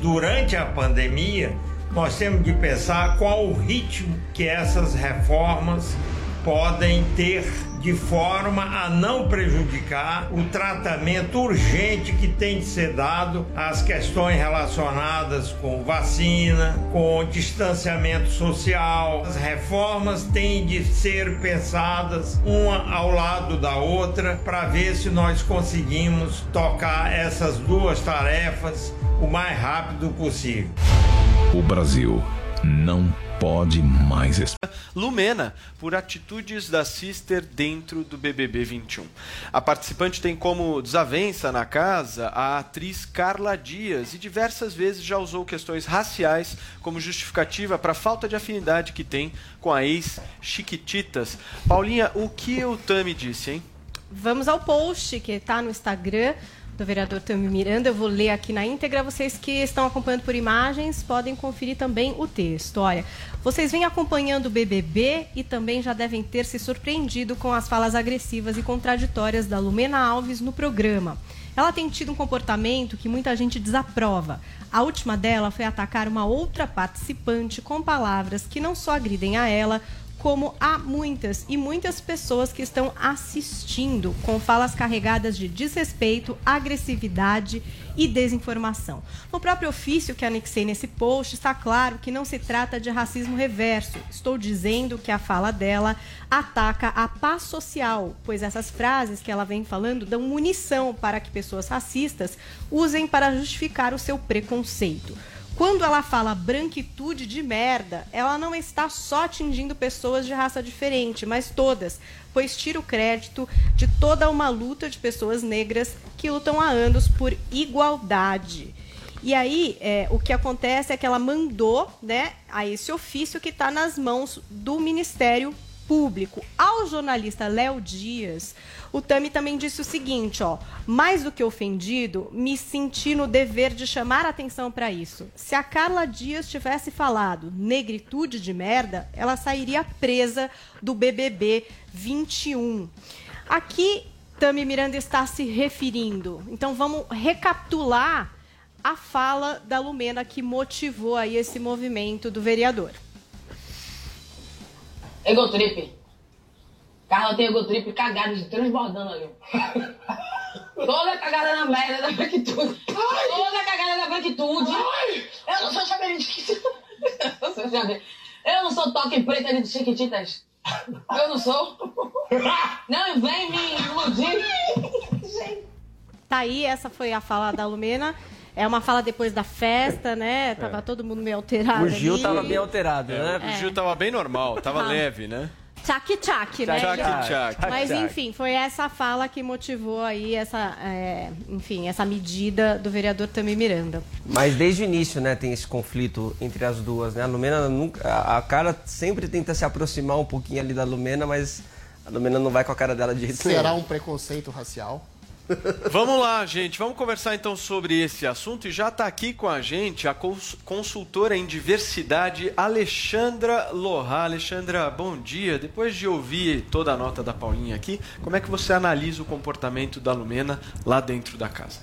durante a pandemia, nós temos de pensar qual o ritmo que essas reformas podem ter de forma a não prejudicar o tratamento urgente que tem de ser dado às questões relacionadas com vacina, com distanciamento social. As reformas têm de ser pensadas uma ao lado da outra para ver se nós conseguimos tocar essas duas tarefas o mais rápido possível. O Brasil não pode mais esperar. Lumena, por atitudes da Sister dentro do BBB 21. A participante tem como desavença na casa a atriz Carla Dias e diversas vezes já usou questões raciais como justificativa para a falta de afinidade que tem com a ex-Chiquititas. Paulinha, o que o Tami disse, hein? Vamos ao post que está no Instagram do vereador Tami Miranda. Eu vou ler aqui na íntegra. Vocês que estão acompanhando por imagens podem conferir também o texto. Olha, vocês vêm acompanhando o BBB e também já devem ter se surpreendido com as falas agressivas e contraditórias da Lumena Alves no programa. Ela tem tido um comportamento que muita gente desaprova. A última dela foi atacar uma outra participante com palavras que não só agridem a ela, como há muitas e muitas pessoas que estão assistindo com falas carregadas de desrespeito, agressividade e desinformação. No próprio ofício que anexei nesse post, está claro que não se trata de racismo reverso. Estou dizendo que a fala dela ataca a paz social, pois essas frases que ela vem falando dão munição para que pessoas racistas usem para justificar o seu preconceito. Quando ela fala branquitude de merda, ela não está só atingindo pessoas de raça diferente, mas todas, pois tira o crédito de toda uma luta de pessoas negras que lutam há anos por igualdade. E aí, é, o que acontece é que ela mandou né, a esse ofício que está nas mãos do Ministério Público. Ao jornalista Léo Dias, o Tami também disse o seguinte, ó, mais do que ofendido, me senti no dever de chamar atenção para isso. Se a Carla Dias tivesse falado negritude de merda, ela sairia presa do BBB 21. Aqui Tami Miranda está se referindo. Então vamos recapitular a fala da Lumena que motivou aí esse movimento do vereador. Egotrip. Carla tem egotrip cagado de transbordando ali. Toda cagada na merda da branquitude. Toda cagada da branquitude. Eu não sou chaveirinho. Eu sou chaveiro. Eu não sou toque preta ali de Chiquititas. Eu não sou. Não vem me iludir. Tá aí, essa foi a fala da Lumena. É uma fala depois da festa, né? Tava todo mundo meio alterado. O Gil ali. tava bem alterado, né? O Gil tava bem normal, tava Ah. leve, né? Tchac tchac, né? Tchac, tchac. Mas enfim, foi essa fala que motivou aí essa, é, enfim, essa medida do vereador Tami Miranda. Mas desde o início, né, tem esse conflito entre as duas, né? A Lumena nunca, a, a cara sempre tenta se aproximar um pouquinho ali da Lumena, mas a Lumena não vai com a cara dela de jeito Será nenhum. um preconceito racial? Vamos lá, gente. Vamos conversar então sobre esse assunto. E já está aqui com a gente a cons- consultora em diversidade, Alexandra Lohá. Alexandra, bom dia. Depois de ouvir toda a nota da Paulinha aqui, como é que você analisa o comportamento da Lumena lá dentro da casa?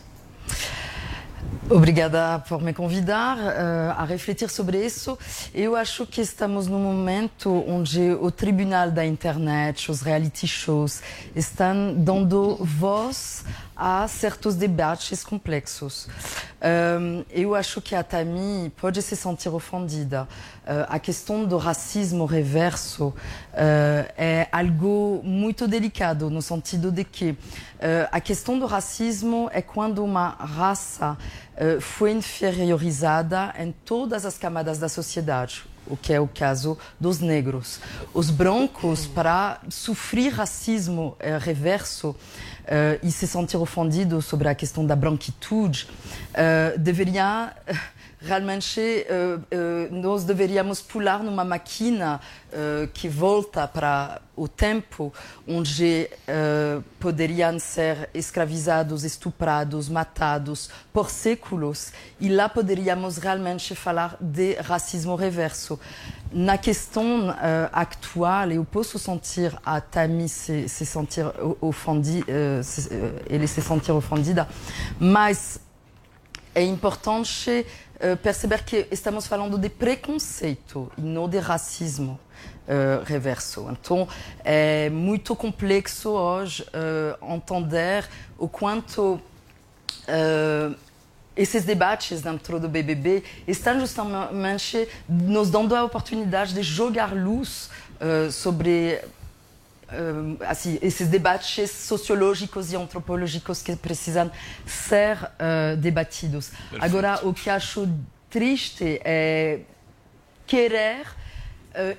Obrigada por me convidar eh, a refletir sobre isso. Eu acho que estamos num momento onde o tribunal da internet, os reality shows, estão dando voz a certos debates complexos. Um, eu acho que a Tami pode se sentir ofendida. Uh, a questão do racismo reverso uh, é algo muito delicado, no sentido de que uh, a questão do racismo é quando uma raça foi inferiorizada em todas as camadas da sociedade. O que é o caso dos negros. Os brancos, para sofrer racismo eh, reverso eh, e se sentir ofendidos sobre a questão da branquitude, eh, deveriam eh, realmente eh, eh, nós deveríamos pular numa máquina eh, que volta para o tempo onde poderiam ser escravizados, estuprados, matados por séculos e lá poderíamos realmente falar de racismo reverso. Na questão eh, atual, eu posso sentir a Tami se, se sentir ofendida, ele se sentir ofendida, mas é importante uh, perceber que estamos falando de preconceito e não de racismo uh, reverso. Então, é muito complexo hoje uh, entender o quanto esses debates dentro do BBB estão justamente nos dando a oportunidade de jogar luz sobre uh, assim, esses debates sociológicos e antropológicos que precisam ser uh, debatidos. Perfeito. Agora, o que acho triste é querer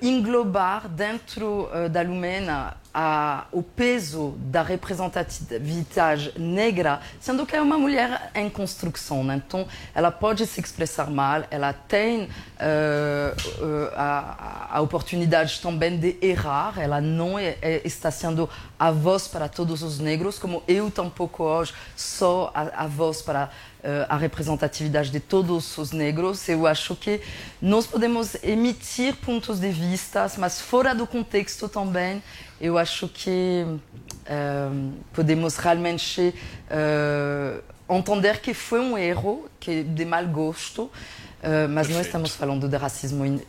englobar dentro da Lumena a, o peso da representatividade negra, sendo que é uma mulher em construção. Né? Então, ela pode se expressar mal, ela tem uh, uh, a, a, oportunidade também de errar, ela não é, é, está sendo a voz para todos os negros, como eu tampouco hoje sou a, a voz para a representatividade de todos os negros. Eu acho que nós podemos emitir pontos de vista, mas fora do contexto também eu acho que uh, podemos realmente uh, entender que foi um erro, que de mau gosto, uh, mas não estamos falando de racismo in,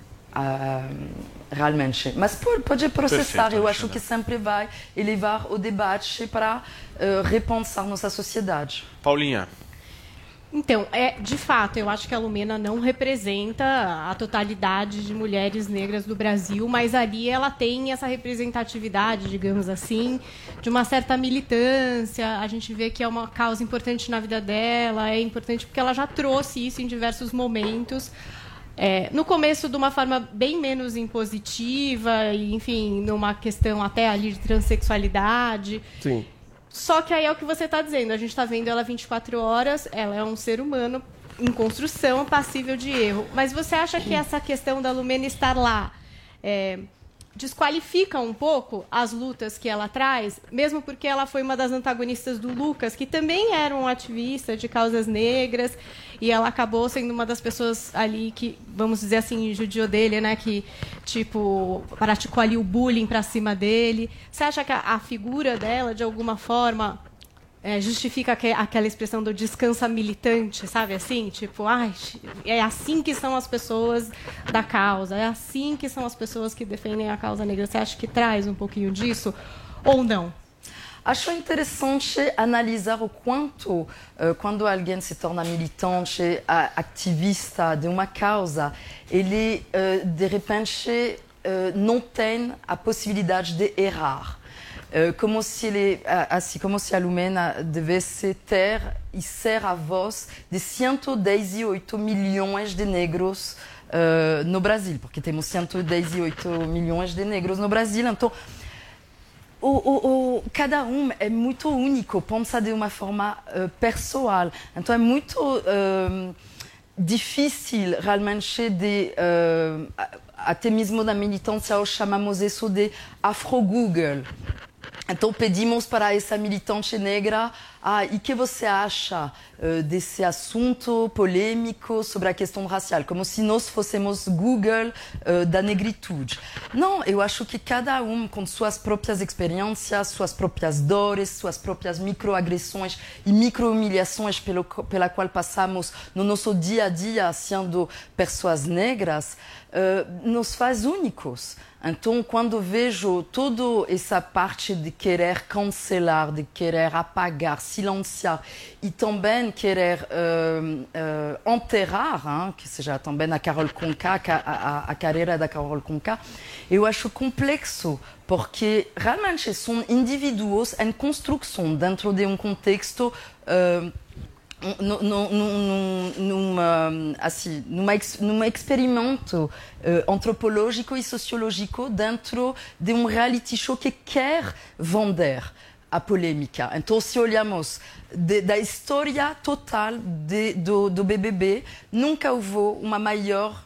realmente. Mas pode processar, Perfeito, eu acho que sempre vai elevar o debate para repensar nossa sociedade. Paulinha. Então, é, de fato, eu acho que a Lumena não representa a totalidade de mulheres negras do Brasil, mas ali ela tem essa representatividade, digamos assim, de uma certa militância. A gente vê que é uma causa importante na vida dela, é importante porque ela já trouxe isso em diversos momentos. É, no começo, de uma forma bem menos impositiva, enfim, numa questão até ali de transexualidade. Sim. Só que aí é o que você está dizendo. A gente está vendo ela 24 horas, ela é um ser humano em construção, passível de erro. Mas você acha que essa questão da Lumena estar lá é, desqualifica um pouco as lutas que ela traz, mesmo porque ela foi uma das antagonistas do Lucas, que também era um ativista de causas negras, e ela acabou sendo uma das pessoas ali que, vamos dizer assim, judiou dele, né? Que, tipo, praticou ali o bullying pra cima dele. Você acha que a, a figura dela, de alguma forma, é, justifica que- aquela expressão do descansa militante, sabe assim? Tipo, ai, é assim que são as pessoas da causa, é assim que são as pessoas que defendem a causa negra. Você acha que traz um pouquinho disso ou não? Acho interessante analisar o quanto, eh, quando alguém se torna militante, ativista de uma causa, ele, eh, de repente, eh, não tem a possibilidade de errar. Como se ele, assim, como se a Lumena devesse ter e ser a voz de 118 milhões de negros no Brasil, porque temos 118 milhões de negros no Brasil, então o- o- cada um é muito único, pensa de uma forma eh, pessoal. Então é muito eh, de. a- até mesmo de afro-Google. Então pedimos para essa militante negra, ah, e que você acha eh, desse assunto polêmico sobre a questão racial? Como se nós fôssemos Google eh, da negritude. Não, eu acho que cada um com suas próprias experiências, suas próprias dores, suas próprias microagressões e microhumilhações pelo, pela qual passamos no nosso dia a dia sendo pessoas negras, eh, nos faz únicos. Então, quando vejo toda essa parte de querer cancelar, de querer apagar, silenciar e também querer eh, eh, enterrar, hein, que seja também a Carol Conká, ca- a, a, a carreira da Carol Conká, eu acho complexo, porque realmente são indivíduos em construção dentro de um contexto. eh, num, num, num, numa, assim, numa, num experimento eh, antropológico e sociológico dentro de um reality show que quer vender a polêmica. Então, se olhamos de- da história total de- do, do BBB, nunca houve uma maior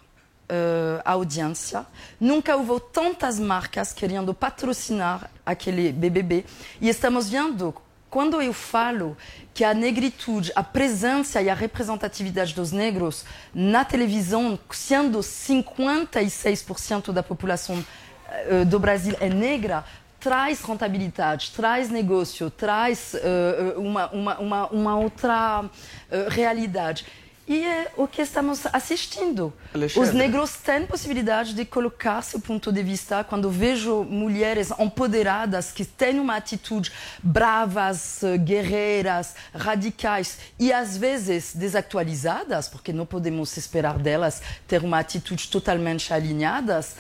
eh, audiência, nunca houve tantas marcas querendo patrocinar aquele BBB. E estamos vendo quando eu falo que a negritude, a presença e a representatividade dos negros na televisão, sendo 56% da população eh, do Brasil é negra, traz rentabilidade, traz negócio, traz eh, eh, uma, uma, uma, outra eh, realidade. E é o que estamos assistindo. Alexandre. Os negros têm possibilidade de colocar seu ponto de vista. Quando vejo mulheres empoderadas que têm uma atitude bravas, guerreiras, radicais e às vezes desatualizadas, porque não podemos esperar delas ter uma atitude totalmente alinhadas,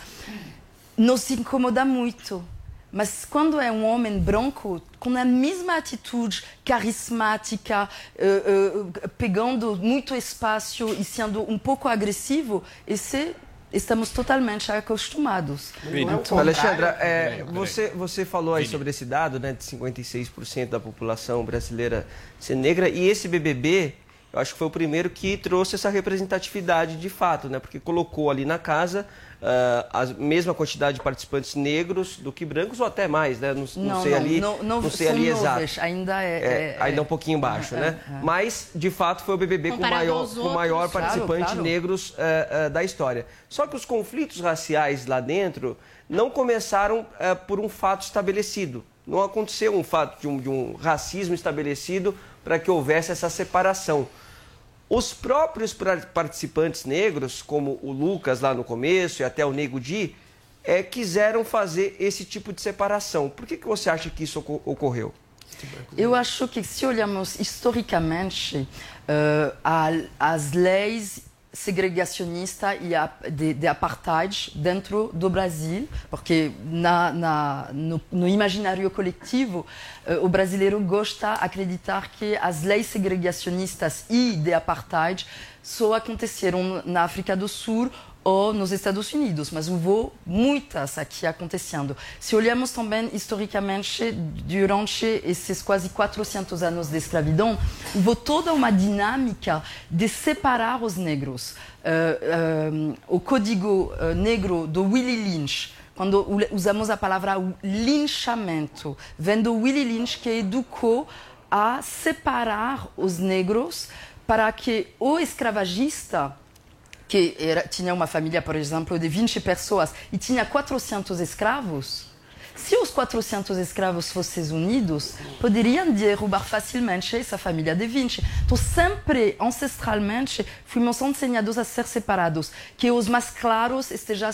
nos incomoda muito. Mas quando é um homem branco com a mesma atitude carismática, eh, eh, pegando muito espaço e sendo um pouco agressivo, esse estamos totalmente acostumados. Então, Alexandra, é, você, você falou aí sobre esse dado, né, de 56% da população brasileira ser negra, e esse BBB, eu acho que foi o primeiro que trouxe essa representatividade de fato, né, porque colocou ali na casa a mesma quantidade de participantes negros do que brancos, ou até mais, né, não, não Não, sei não, ali, não- não- sei são ali novas, exato. ainda é- É, é- ainda é. um pouquinho baixo, É, né? é. Mas, de fato, foi o BBB com maior, aos com maior outros. participante Claro, claro. negros eh, eh, da história. Só que os conflitos raciais lá dentro não começaram eh, por um fato estabelecido. Não aconteceu um fato de um, de um racismo estabelecido para que houvesse essa separação. Os próprios participantes negros, como o Lucas lá no começo e até o Nego Di, eh, quiseram fazer esse tipo de separação. Por que, que você acha que isso oco- ocorreu? Eu acho que se olhamos historicamente a- as leis segregacionistas e de, de apartheid dentro do Brasil, porque na, na- no, no imaginário coletivo eh, o brasileiro gosta de acreditar que as leis segregacionistas e de apartheid só aconteceram na África do Sul ou nos Estados Unidos, mas houve muitas aqui acontecendo. Se olhamos também historicamente, durante esses quase 400 anos de escravidão, houve toda uma dinâmica de separar os negros. Uh, uh, o código uh, negro do Willie Lynch, quando usamos a palavra linchamento, vem do Willie Lynch que educou a separar os negros para que o escravagista que era, tinha uma família, por exemplo, de 20 pessoas e tinha 400 escravos, se os 400 escravos fossem unidos, poderiam derrubar facilmente essa família de 20. Então, sempre, ancestralmente, fomos ensinados a ser separados. Que os mais claros estejam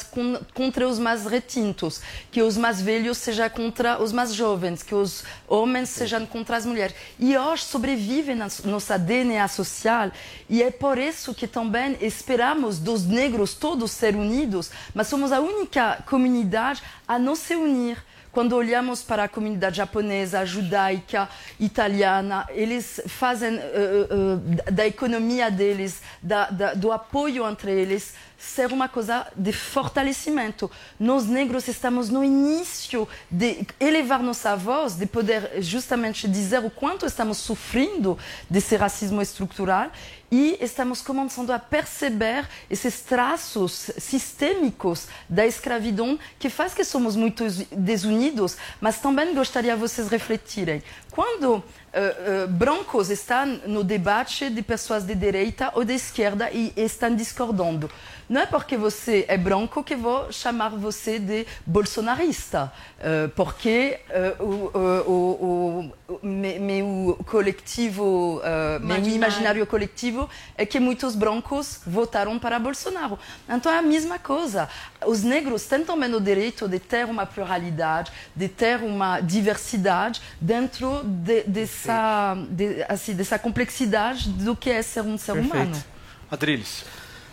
contra os mais retintos, que os mais velhos sejam contra os mais jovens, que os homens sejam contra as mulheres. E hoje sobrevive na nossa DNA social e é por isso que também esperamos dos negros todos ser unidos, mas somos a única comunidade a não se unir quando olhamos para a comunidade japonesa, judaica, italiana, eles fazem uh, uh, da economia deles, da, da, do apoio entre eles, ser uma coisa de fortalecimento. Nós negros estamos no início de elevar nossa voz, de poder justamente dizer o quanto estamos sofrendo desse racismo estrutural e estamos começando a perceber esses traços sistêmicos da escravidão que faz que somos muito desunidos, mas também gostaria vocês refletirem. Quando uh, uh, brancos estão no debate de pessoas de direita ou de esquerda e estão discordando. Não é porque você é branco que vou chamar você de bolsonarista, uh, porque o, o, o, meu coletivo, meu imaginário coletivo é que muitos brancos votaram para Bolsonaro. Então é a mesma coisa. Os negros têm também o direito de ter uma pluralidade, de ter uma diversidade dentro de, dessa, de, assim, dessa complexidade do que é ser um ser Perfeito. humano. Adriles.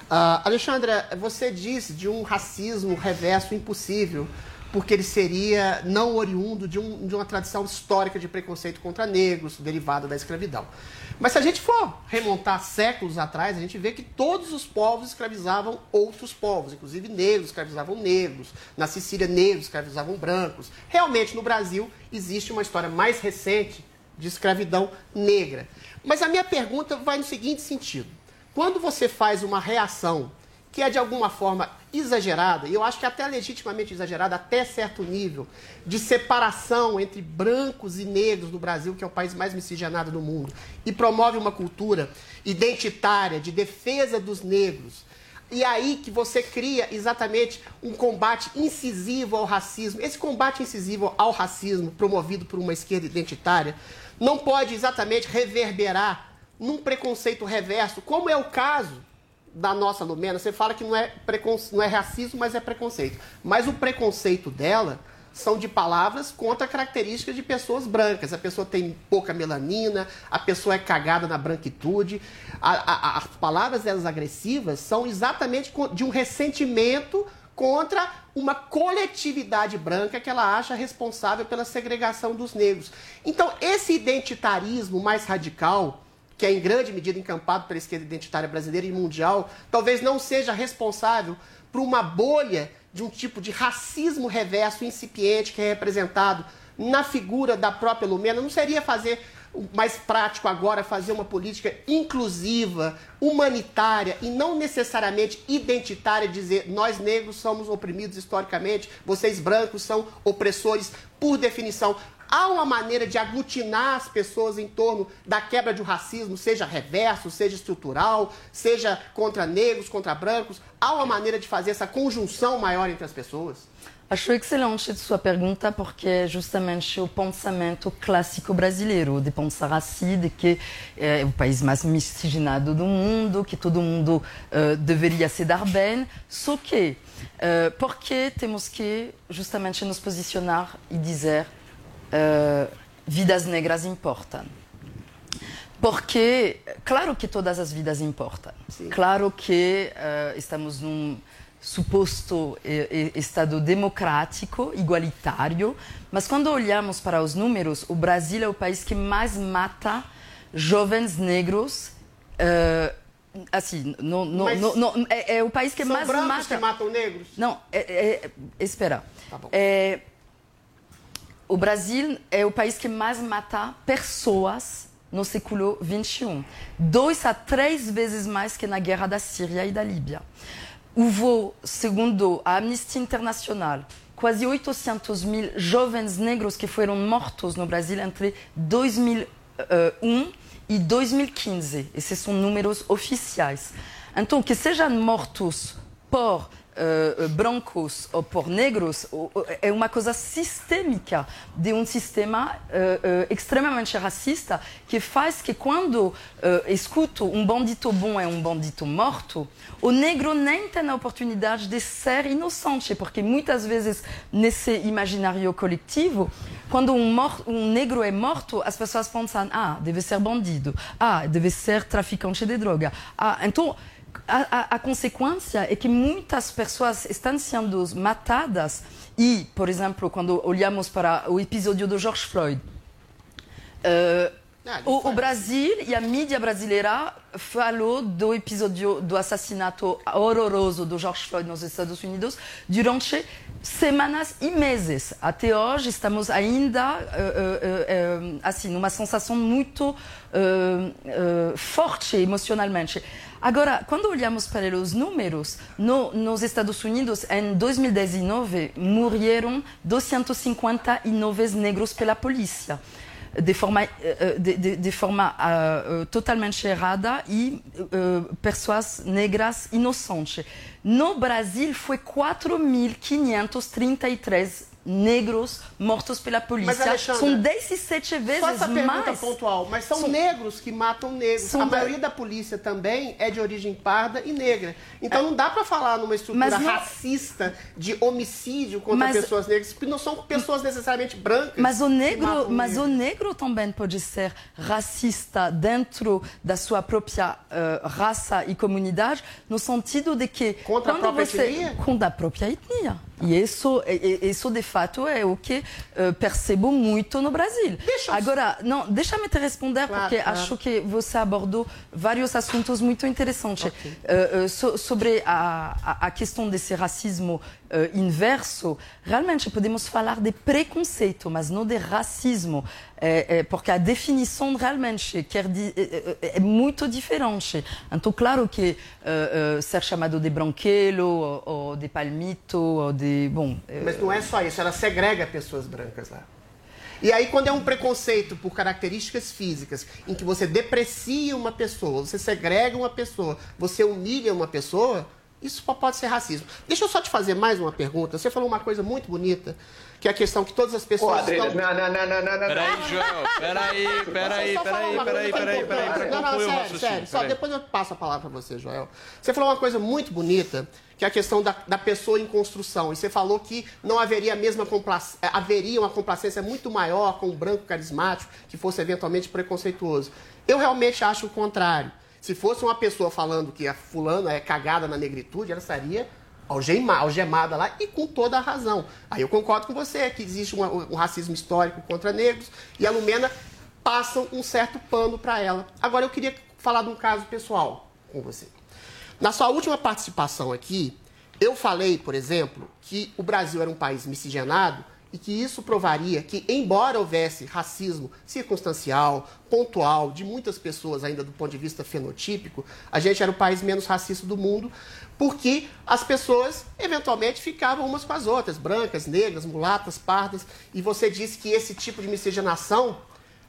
Uh, Alexandra, você diz de um racismo reverso impossível, porque ele seria não oriundo de, um, de uma tradição histórica de preconceito contra negros, derivada da escravidão. Mas se a gente for remontar séculos atrás, a gente vê que todos os povos escravizavam outros povos, inclusive negros escravizavam negros, na Sicília negros escravizavam brancos. Realmente no Brasil existe uma história mais recente de escravidão negra. Mas a minha pergunta vai no seguinte sentido: quando você faz uma reação que é de alguma forma exagerada, e eu acho que até legitimamente exagerada, até certo nível, de separação entre brancos e negros no Brasil, que é o país mais miscigenado do mundo, e promove uma cultura identitária de defesa dos negros. E aí que você cria exatamente um combate incisivo ao racismo. Esse combate incisivo ao racismo, promovido por uma esquerda identitária, não pode exatamente reverberar num preconceito reverso, como é o caso da nossa Lumena, você fala que não é, não é racismo, mas é preconceito. Mas o preconceito dela são de palavras contra características de pessoas brancas. A pessoa tem pouca melanina, a pessoa é cagada na branquitude. A, a, as palavras delas agressivas são exatamente de um ressentimento contra uma coletividade branca que ela acha responsável pela segregação dos negros. Então, esse identitarismo mais radical que é em grande medida encampado pela esquerda identitária brasileira e mundial, talvez não seja responsável por uma bolha de um tipo de racismo reverso incipiente que é representado na figura da própria Lumena. Não seria fazer mais prático agora fazer uma política inclusiva, humanitária e não necessariamente identitária, dizer nós negros somos oprimidos historicamente, vocês brancos são opressores por definição. Há uma maneira de aglutinar as pessoas em torno da quebra de um racismo, seja reverso, seja estrutural, seja contra negros, contra brancos. Há uma maneira de fazer essa conjunção maior entre as pessoas? Acho excelente sua pergunta porque é justamente o pensamento clássico brasileiro de pensar assim, de que é o país mais miscigenado do mundo, que todo mundo uh, deveria se dar bem, só que uh, porque temos que justamente nos posicionar e dizer uh, vidas negras importam. Porque, claro que todas as vidas importam. Sim. Claro que uh, estamos num suposto eh, Estado democrático, igualitário, mas quando olhamos para os números, o Brasil é o país que mais mata jovens negros uh, assim, Mas não, não- é, é o país que mais mata. que matam negros? Não, é, é- espera. Tá. É, o Brasil é o país que mais mata pessoas no século XXI. Dois a três vezes mais que na guerra da Síria e da Líbia. Houve, segundo a Amnistia Internacional, quase 800 mil jovens negros que foram mortos no Brasil entre 2001 e 2015. Esses são números oficiais. Então, que sejam mortos por eh, brancos ou por negros é uma coisa sistêmica de um sistema eh, eh, extremamente racista que faz que quando eh, escuto um bandido bom é um bandido morto, o negro nem tem a oportunidade de ser inocente, porque muitas vezes nesse imaginário coletivo, quando um, um negro é morto, as pessoas pensam, ah, deve ser bandido, ah, deve ser traficante de droga, ah, então a, a- a consequência é que muitas pessoas estão sendo matadas e, por exemplo, quando olhamos para o episódio do George Floyd, eh, o, o Brasil e a mídia brasileira falou do episódio do assassinato horroroso do George Floyd nos Estados Unidos durante semanas e meses. Até hoje estamos ainda eh, eh, eh, assim numa sensação muito eh, eh, forte emocionalmente. Agora, quando olhamos para os números, no, nos Estados Unidos, em 2019, morreram 259 negros pela polícia de forma, eh, de, de, de forma eh, totalmente errada e eh, pessoas negras inocentes. No Brasil, foi 4.533 negros mortos pela polícia. São 17 vezes Só essa pergunta mais. pontual, mas são, São- negros que matam negros. São a da- maioria da polícia também é de origem parda e negra. Então não dá pra falar numa estrutura não- racista de homicídio contra Mas- pessoas negras, porque não são pessoas necessariamente brancas. Mas o negro, mas negros. o negro também pode ser racista dentro da sua própria eh, raça e comunidade, no sentido de que Contra a própria você etnia? contra a própria etnia. E isso, e- e- isso de fato é o que eh, percebo muito no Brasil. Agora, não, deixa-me te responder Claro, porque claro. acho que você abordou vários assuntos muito interessantes Eh, eh, so- sobre a, a, a questão desse racismo eh, inverso. Realmente podemos falar de preconceito, mas não de racismo, Eh, eh, porque a definição realmente quer di- eh, eh, é muito diferente. Então, claro que eh, ser chamado de branquelo ou, ou de palmito ou de bom. Mas não é só isso, ela segrega pessoas brancas lá. E aí, quando é um preconceito por características físicas, em que você deprecia uma pessoa, você segrega uma pessoa, você humilha uma pessoa, isso só pode ser racismo. Deixa eu só te fazer mais uma pergunta. Você falou uma coisa muito bonita, que é a questão que todas as pessoas Adriano, estão... não, não, não, não, não, não. Peraí, Joel, peraí, peraí, peraí, peraí, peraí, peraí, Não, não, sério, sério. Só depois eu passo a palavra para você, Joel. Você falou uma coisa muito bonita, que é a questão da, da pessoa em construção. E você falou que não haveria a mesma complac... eh, haveria uma complacência muito maior com o branco carismático que fosse eventualmente preconceituoso. Eu realmente acho o contrário. Se fosse uma pessoa falando que a fulana é cagada na negritude, ela estaria algema- algemada lá e com toda a razão. Aí eu concordo com você que existe uma- um racismo histórico contra negros e a Lumena passam um certo pano para ela. Agora eu queria falar de um caso pessoal com você. Na sua última participação aqui, eu falei, por exemplo, que o Brasil era um país miscigenado e que isso provaria que, embora houvesse racismo circunstancial, pontual, de muitas pessoas ainda do ponto de vista fenotípico, a gente era o país menos racista do mundo, porque as pessoas eventualmente ficavam umas com as outras, brancas, negras, mulatas, pardas, e você disse que esse tipo de miscigenação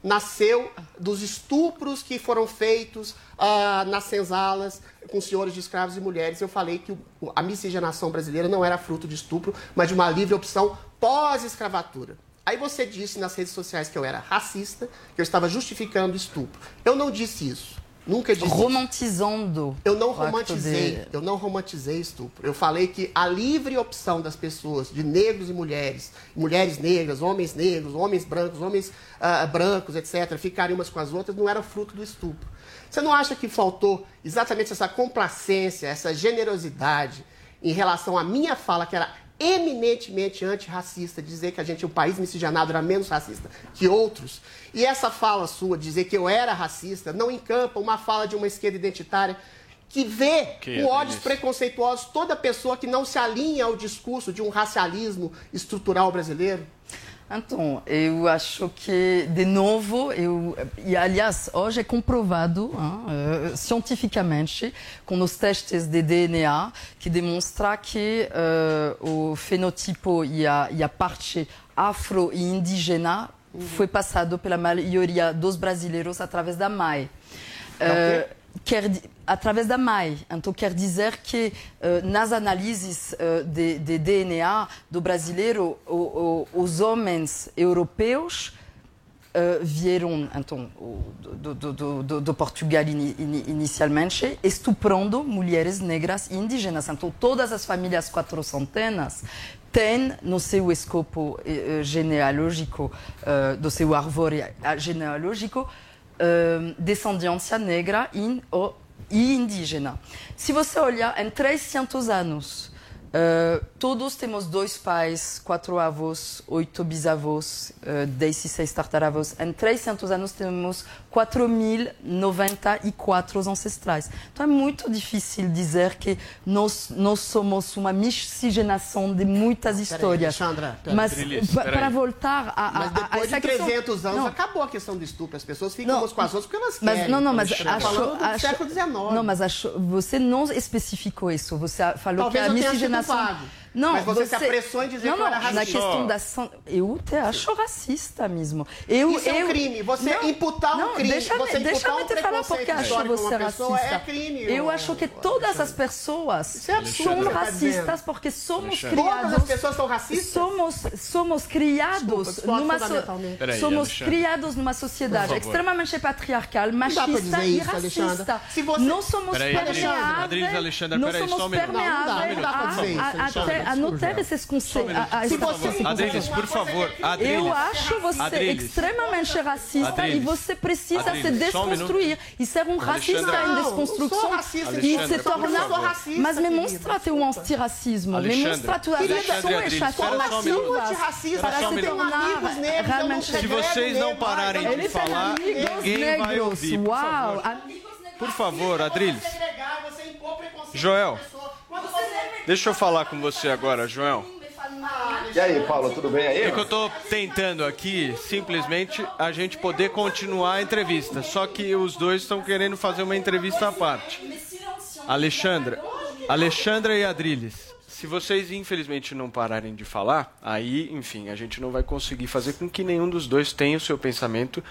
nasceu dos estupros que foram feitos ah, nas senzalas com senhores de escravos e mulheres. Eu falei que a miscigenação brasileira não era fruto de estupro, mas de uma livre opção pós-escravatura. Aí você disse nas redes sociais que eu era racista, que eu estava justificando estupro. Eu não disse isso. Nunca disse romantizando. Eu não romantizei, de- eu não romantizei estupro. Eu falei que a livre opção das pessoas, de negros e mulheres, mulheres negras, homens negros, homens brancos, homens ah, brancos, etc., ficarem umas com as outras, não era fruto do estupro. Você não acha que faltou exatamente essa complacência, essa generosidade em relação à minha fala, que era eminentemente antirracista, dizer que a gente, o país miscigenado, era menos racista que outros, e essa fala sua, dizer que eu era racista, não encampa uma fala de uma esquerda identitária que vê Que com olhos delícia. preconceituosos toda pessoa que não se alinha ao discurso de um racialismo estrutural brasileiro? Então, eu acho que, de novo, eu, e aliás, hoje é comprovado hein, eh, cientificamente com os testes de DNA que demonstra que eh, o fenotipo e a, e a parte afro e indígena foi passado pela maioria dos brasileiros através da mãe. Eh, quer, através da mãe. Então, quer dizer que eh, nas análises eh, de, de DNA do brasileiro, o- o- os homens europeus eh, vieram então, do, do- do- do- Portugal ini- ini- inicialmente, estuprando mulheres negras e indígenas. Então, todas as famílias quatrocentenas têm no seu escopo genealógico, do seu árvore eh, genealógico, eh, descendência negra e, e indígena. Se você olhar em 300 anos, eh, todos temos dois pais, quatro avós, oito bisavós, uh, 16 tartaravós. Em 300 anos temos 4.094 ancestrais. Então é muito difícil dizer que nós, nós somos uma miscigenação de muitas histórias. Alexandra, pera. Mas Drilis, pa- peraí. para voltar a, a, Mas a- a depois essa de questão- 300 anos Não, acabou a questão do estupro. As pessoas ficam Não, umas com as outras porque elas mas, querem. não, não, mas Estamos acho, falando do acho- século XIX. Não, mas acho, você não especificou isso. Você falou Talvez que a eu tenha sido miscigenação. Não, Mas você se apressou em dizer não, que eu era não, Na racista. questão da san- eu te acho racista mesmo. Eu, Isso é um eu, crime. Você não, imputar um não, crime, Deixa, você deixa me um te falar porque acho você pessoa racista. é crime, eu ô, acho que todas as pessoas é são que você tá racistas porque somos Alexandre. criados. Todas as pessoas são racistas? Somos, somos criados Desculpa, numa so-. Peraí, somos Alexandre. criados numa sociedade extremamente patriarcal, machista e racista. Você- Não somos permeáveis. Não somos. Não, não permeáveis não dá pra dizer isso, a- a- Alexandre. até a notar esses conceitos. Se você- Adriles, por favor, Adriles. Eu acho você Adriles. extremamente racista Adriles. e você precisa Adriles, se só um desconstruir e ser um racista Alexandre. em Não, desconstrução sou racista, e se tornar. racista, Mas me mostra teu antiracismo, me mostra tua e Adriles, um minuto. afirmativas Antirracista, para um se tornar amigos negros, realmente. Se Regrego vocês não pararem de falar, amigos ninguém vai negros. ouvir. Por Uau! favor, por favor Adriles. impor preconceito Joel. Deixa eu falar com você agora, Joel. E aí, Paulo, tudo bem aí? É que eu tô tentando aqui, simplesmente, a gente poder continuar a entrevista. Só que os dois estão querendo fazer uma entrevista à parte. Alexandra, Alexandra e Adriles, se vocês infelizmente não pararem de falar, aí, enfim, a gente não vai conseguir fazer com que nenhum dos dois tenha o seu pensamento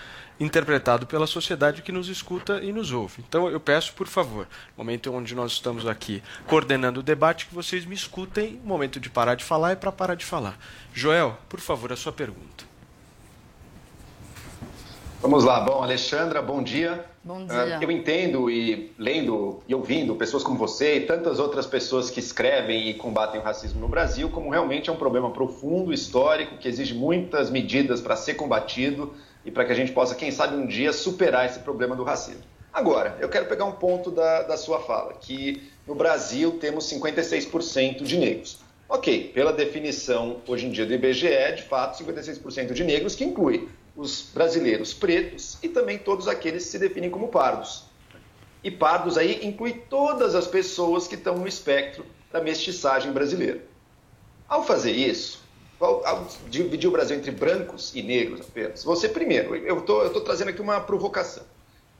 interpretado pela sociedade que nos escuta e nos ouve. Então eu peço, por favor, no momento onde nós estamos aqui coordenando o debate, que vocês me escutem. O momento de parar de falar é para parar de falar. Joel, por favor, a sua pergunta. Vamos lá. Bom, Alexandra, bom dia. Bom Ah, dia. eu entendo e lendo e ouvindo pessoas como você e tantas outras pessoas que escrevem e combatem o racismo no Brasil, como realmente é um problema profundo, histórico, que exige muitas medidas para ser combatido e para que a gente possa, quem sabe, um dia superar esse problema do racismo. Agora, eu quero pegar um ponto da, da sua fala, que no Brasil temos 56% de negros. Ok, pela definição hoje em dia do IBGE, de fato, 56% de negros, que inclui os brasileiros pretos e também todos aqueles que se definem como pardos. E pardos aí inclui todas as pessoas que estão no espectro da mestiçagem brasileira. Ao fazer isso, ao, ao dividir o Brasil entre brancos e negros apenas, você primeiro, eu estou trazendo aqui uma provocação.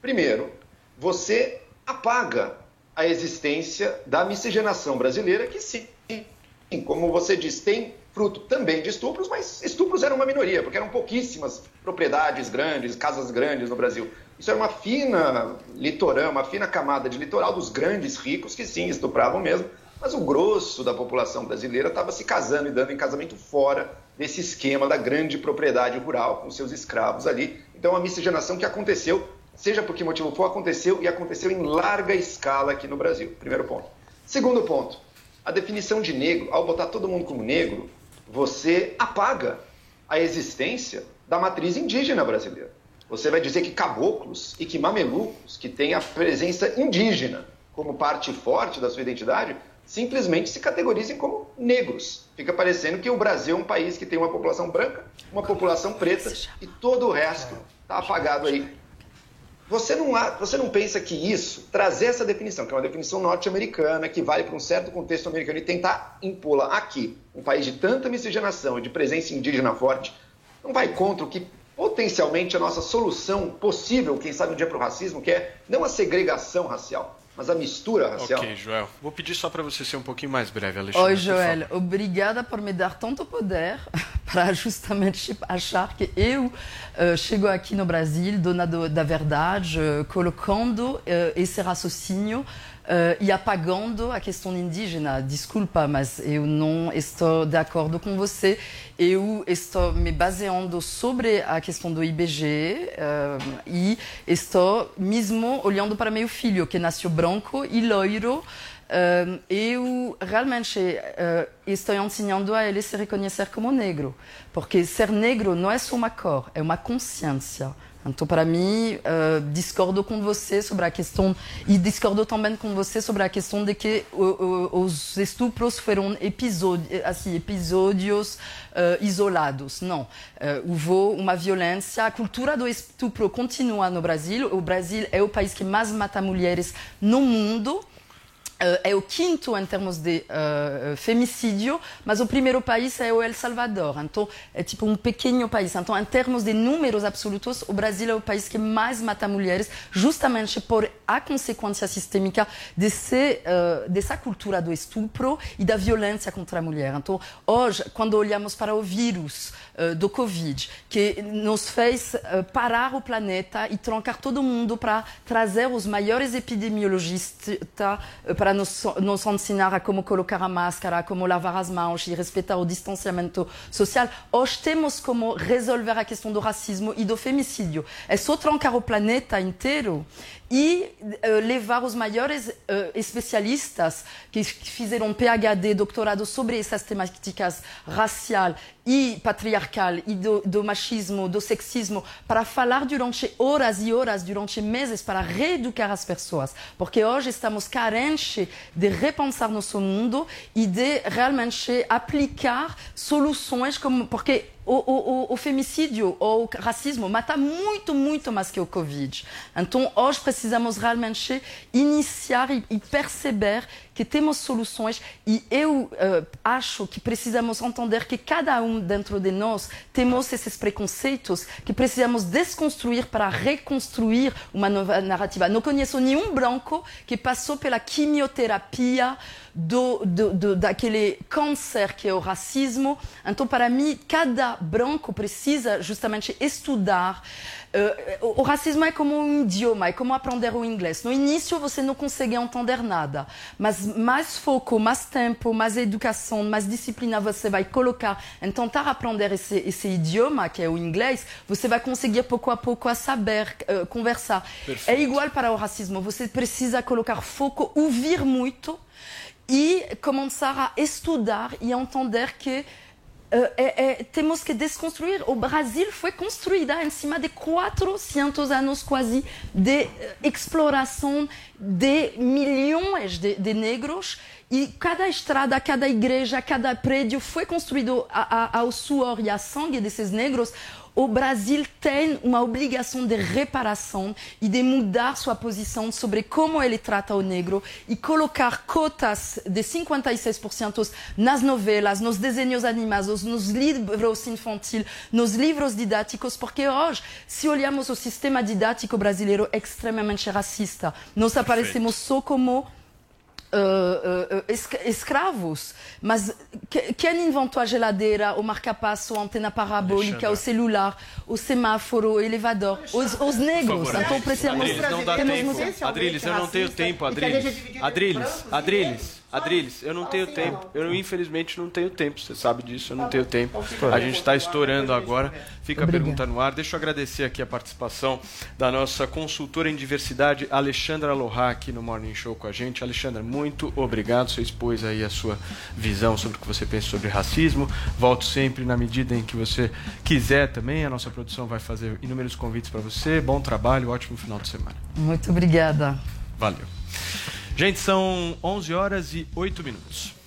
Primeiro, você apaga a existência da miscigenação brasileira, que sim, como você diz, tem fruto também de estupros, mas estupros eram uma minoria, porque eram pouquíssimas propriedades grandes, casas grandes no Brasil. Isso era uma fina litorã, uma fina camada de litoral dos grandes ricos que sim estupravam mesmo, mas o grosso da população brasileira estava se casando e dando em casamento fora desse esquema da grande propriedade rural com seus escravos ali. Então, a miscigenação que aconteceu, seja por que motivo for, aconteceu e aconteceu em larga escala aqui no Brasil. Primeiro ponto. Segundo ponto, a definição de negro, ao botar todo mundo como negro, você apaga a existência da matriz indígena brasileira. Você vai dizer que caboclos e que mamelucos, que têm a presença indígena como parte forte da sua identidade, simplesmente se categorizem como negros. Fica parecendo que o Brasil é um país que tem uma população branca, uma população preta e todo o resto está apagado aí. Você não, há- você não pensa que isso, trazer essa definição, que é uma definição norte-americana, que vale para um certo contexto americano, e tentar impô-la aqui, um país de tanta miscigenação e de presença indígena forte, não vai contra o que potencialmente é a nossa solução possível, quem sabe um dia para o racismo, que é não a segregação racial, mas a mistura racial? Ok, Joel. Vou pedir só para você ser um pouquinho mais breve, Alexandre. Oi, por Joel. Obrigada por me dar tanto poder para justamente achar que eu eh, chego aqui no Brasil, dona do- da verdade, eh, colocando eh, esse raciocínio eh, e apagando a questão indígena. Desculpa, mas eu não estou de acordo com você. Eu estou me baseando sobre a questão do IBG eh, e estou mesmo olhando para meu filho, que nasceu branco e loiro. Uh, eu realmente uh, estou ensinando a ele se reconhecer como negro, porque ser negro não é só uma cor, é uma consciência. Então, para mim, uh, discordo com você sobre a questão e discordo também com você sobre a questão de que uh, uh, os estupros foram assim, episódios uh, isolados. Não, uh, houve uma violência. A cultura do estupro continua no Brasil. O Brasil é o país que mais mata mulheres no mundo. Uh, é o quinto em termos de uh, femicídio, mas o primeiro país é o El Salvador. Então, é tipo um pequeno país. Então, em termos de números absolutos, o Brasil é o país que mais mata mulheres, justamente por a consequência sistêmica desse, uh, dessa cultura do estupro e da violência contra a mulher. Então, hoje, quando olhamos para o vírus uh, do Covid, que nos fez uh, parar o planeta e trancar todo mundo para trazer os maiores epidemiologistas uh, para nos, nos ensinar a como colocar a máscara, a como lavar as mãos e respeitar o distanciamento social. Hoje temos como resolver a questão do racismo e do femicídio. É só trancar o planeta inteiro e uh, levar os maiores uh, especialistas que fizeram PhD, doutorado sobre essas temáticas racial e patriarcal e do, do machismo, do sexismo, para falar durante horas e horas, durante meses, para reeducar as pessoas. Porque hoje estamos carentes de repensar nosso mundo e de realmente aplicar soluções como... Porque o, o, o, femicídio ou o racismo mata muito, muito mais que o Covid. Então, hoje precisamos realmente iniciar e, e perceber que temos soluções e eu uh, acho que precisamos entender que cada um dentro de nós temos esses preconceitos que precisamos desconstruir para reconstruir uma nova narrativa. Não conheço nenhum branco que passou pela quimioterapia do, do, do, daquele câncer que é o racismo. Então, para mim, cada branco precisa justamente estudar. Uh, o, racismo é como um idioma, é como aprender o inglês. No início, você não consegue entender nada, mas mais foco, mais tempo, mais educação, mais disciplina você vai colocar em tentar aprender esse, esse idioma, que é o inglês, você vai conseguir pouco a pouco a saber uh, conversar. Perfeito. É igual para o racismo, você precisa colocar foco, ouvir muito e começar a estudar e entender que é, é, temos que desconstruir. O Brasil foi construída em cima de 400 anos quase de uh, exploração de milhões de, de, negros e cada estrada, cada igreja, cada prédio foi construído a, a, ao suor e a sangue desses negros. O Brasil tem uma obrigação de reparação e de mudar sua posição sobre como ele trata o negro e colocar cotas de 56% nas novelas, nos desenhos animados, nos livros infantis, nos livros didáticos, porque hoje, se olhamos o sistema didático brasileiro é extremamente racista. Nós aparecemos só como Uh, escravos. Mas que, quem inventou a geladeira, o marca-passo, a antena parabólica, o celular, o semáforo, o elevador? Os, os negros. Então precisamos. Adriles, não dá tempo. Adriles, eu não tenho tempo, Adriles. Adriles, Adriles. Adriles, eu não tenho tempo. Eu infelizmente não tenho tempo. Você sabe disso, eu não tenho tempo. A gente está estourando agora. Fica a pergunta no ar. Deixa eu agradecer aqui a participação da nossa consultora em diversidade, Alexandra Lohá, aqui no Morning Show com a gente. Alexandra, muito obrigado. Você expôs aí a sua visão sobre o que você pensa sobre racismo. Volto sempre na medida em que você quiser também. A nossa produção vai fazer inúmeros convites para você. Bom trabalho, ótimo final de semana. Muito obrigada. Valeu. Gente, são 11 horas e 8 minutos.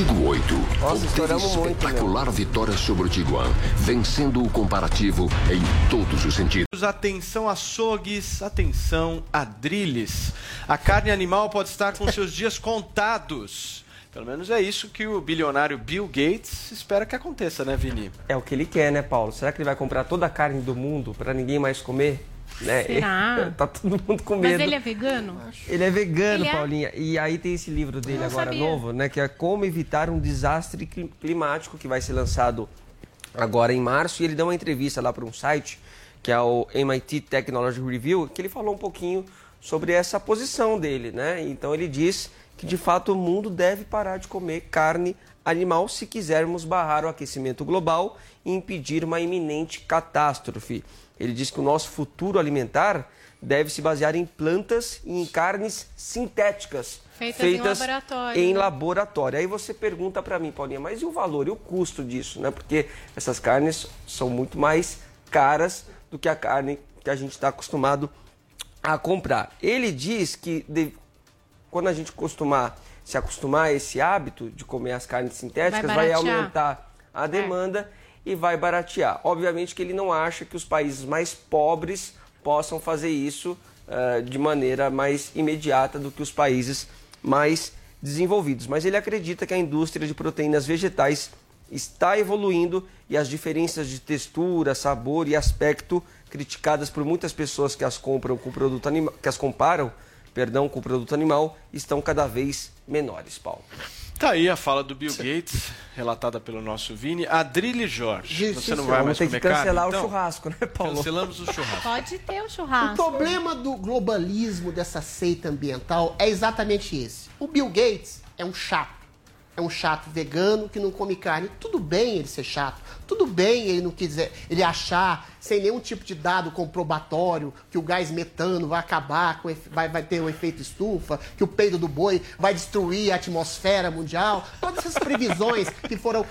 Tigo 8 Nossa, obteve muito, espetacular vitória sobre o Tiguan, vencendo o comparativo em todos os sentidos. Atenção açougues, atenção adrilles. A carne animal pode estar com seus dias contados. Pelo menos é isso que o bilionário Bill Gates espera que aconteça, né, Vini? É o que ele quer, né, Paulo? Será que ele vai comprar toda a carne do mundo para ninguém mais comer? Né? Será? Tá todo mundo com medo. Mas ele é vegano? Ele é vegano, Ele é? Paulinha. E aí tem esse livro dele agora sabia. novo, né? Que é Como Evitar um Desastre Cli- Climático, que vai ser lançado agora em março. E ele deu uma entrevista lá para um site, que é o MIT Technology Review, que ele falou um pouquinho sobre essa posição dele, né? Então ele diz que de fato o mundo deve parar de comer carne animal se quisermos barrar o aquecimento global e impedir uma iminente catástrofe. Ele diz que o nosso futuro alimentar deve se basear em plantas e em carnes sintéticas Feitas em laboratório, em né? laboratório. Aí você pergunta para mim, Paulinha, mas e o valor e o custo disso, né? Porque essas carnes são muito mais caras do que a carne que a gente está acostumado a comprar. Ele diz que de- quando a gente costumar se acostumar a esse hábito de comer as carnes sintéticas, Vai vai, aumentar a demanda e vai baratear. Obviamente que ele não acha que os países mais pobres possam fazer isso eh, de maneira mais imediata do que os países mais desenvolvidos. Mas ele acredita que a indústria de proteínas vegetais está evoluindo e as diferenças de textura, sabor e aspecto criticadas por muitas pessoas que as compram com produto animal, que as comparam, perdão, com produto animal, estão cada vez menores, Paulo. Tá aí a fala do Bill Gates, relatada pelo nosso Vini. Adrilhe Jorge, você não vai mais comer que cancelar carne, o então? churrasco, né, Paulo? Cancelamos o churrasco. Pode ter o O churrasco. problema do globalismo dessa seita ambiental é exatamente esse. O Bill Gates é um chato. É um chato vegano que não come carne. Tudo bem ele ser chato. Tudo bem ele não quiser, ele achar sem nenhum tipo de dado comprobatório que o gás metano vai acabar, com, vai, vai ter o efeito estufa, que o peido do boi vai destruir a atmosfera mundial. Todas essas previsões que foram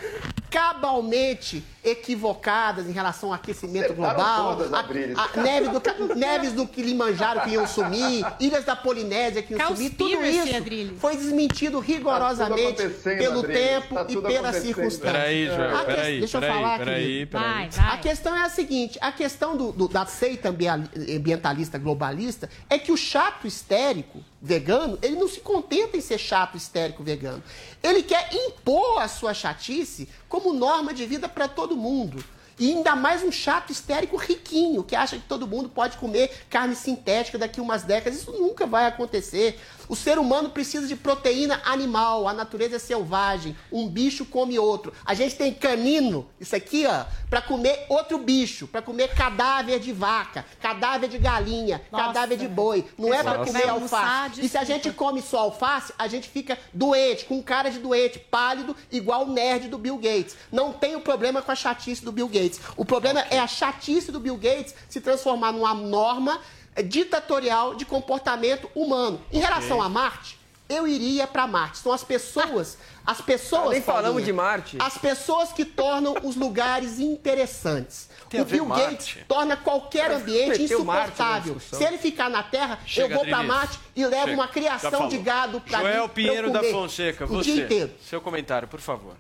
cabalmente equivocadas em relação ao aquecimento Acertaram global, todas, a- a neve do, neves do Kilimanjaro que iam sumir, ilhas da Polinésia que iam sumir, tudo Conspiracy, isso Adriles. foi desmentido rigorosamente Tá pelo Adriles, tempo tá e pelas circunstâncias. Peraí, Joel, que- peraí, Deixa eu peraí, falar, peraí, peraí. Vai. A questão é a seguinte: a questão do, do- da seita ambientalista globalista é que o chato histérico vegano, ele não se contenta em ser chato histérico vegano. Ele quer impor a sua chatice como norma de vida para todo mundo. E ainda mais um chato histérico riquinho, que acha que todo mundo pode comer carne sintética daqui a umas décadas. Isso nunca vai acontecer. O ser humano precisa de proteína animal, a natureza é selvagem, um bicho come outro. A gente tem canino, isso aqui, ó, para comer outro bicho, para comer cadáver de vaca, cadáver de galinha, Nossa. cadáver de boi. Não é para comer alface. E se a gente come só alface, a gente fica doente, com cara de doente, pálido, igual o nerd do Bill Gates. Não tem o problema com a chatice do Bill Gates. O problema é a chatice do Bill Gates se transformar numa norma ditatorial de comportamento humano. Em relação a Marte, eu iria para Marte. São as pessoas, as pessoas. Nem falamos Paulinha, de Marte. As pessoas que tornam os lugares interessantes. Tem o Bill Marte. Gates torna qualquer ambiente insuportável. Se ele ficar na Terra, Chega, eu vou para. Marte e levo Chega. uma criação de gado para Joel mim, Pinheiro pra da Fonseca, o dia você. inteiro. Seu comentário, por favor.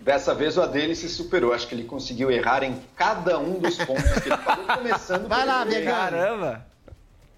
Dessa vez o Adele se superou. Acho que ele conseguiu errar em cada um dos pontos que ele falou, começando Vai pelo lá, Bill Gates. vegano. Caramba!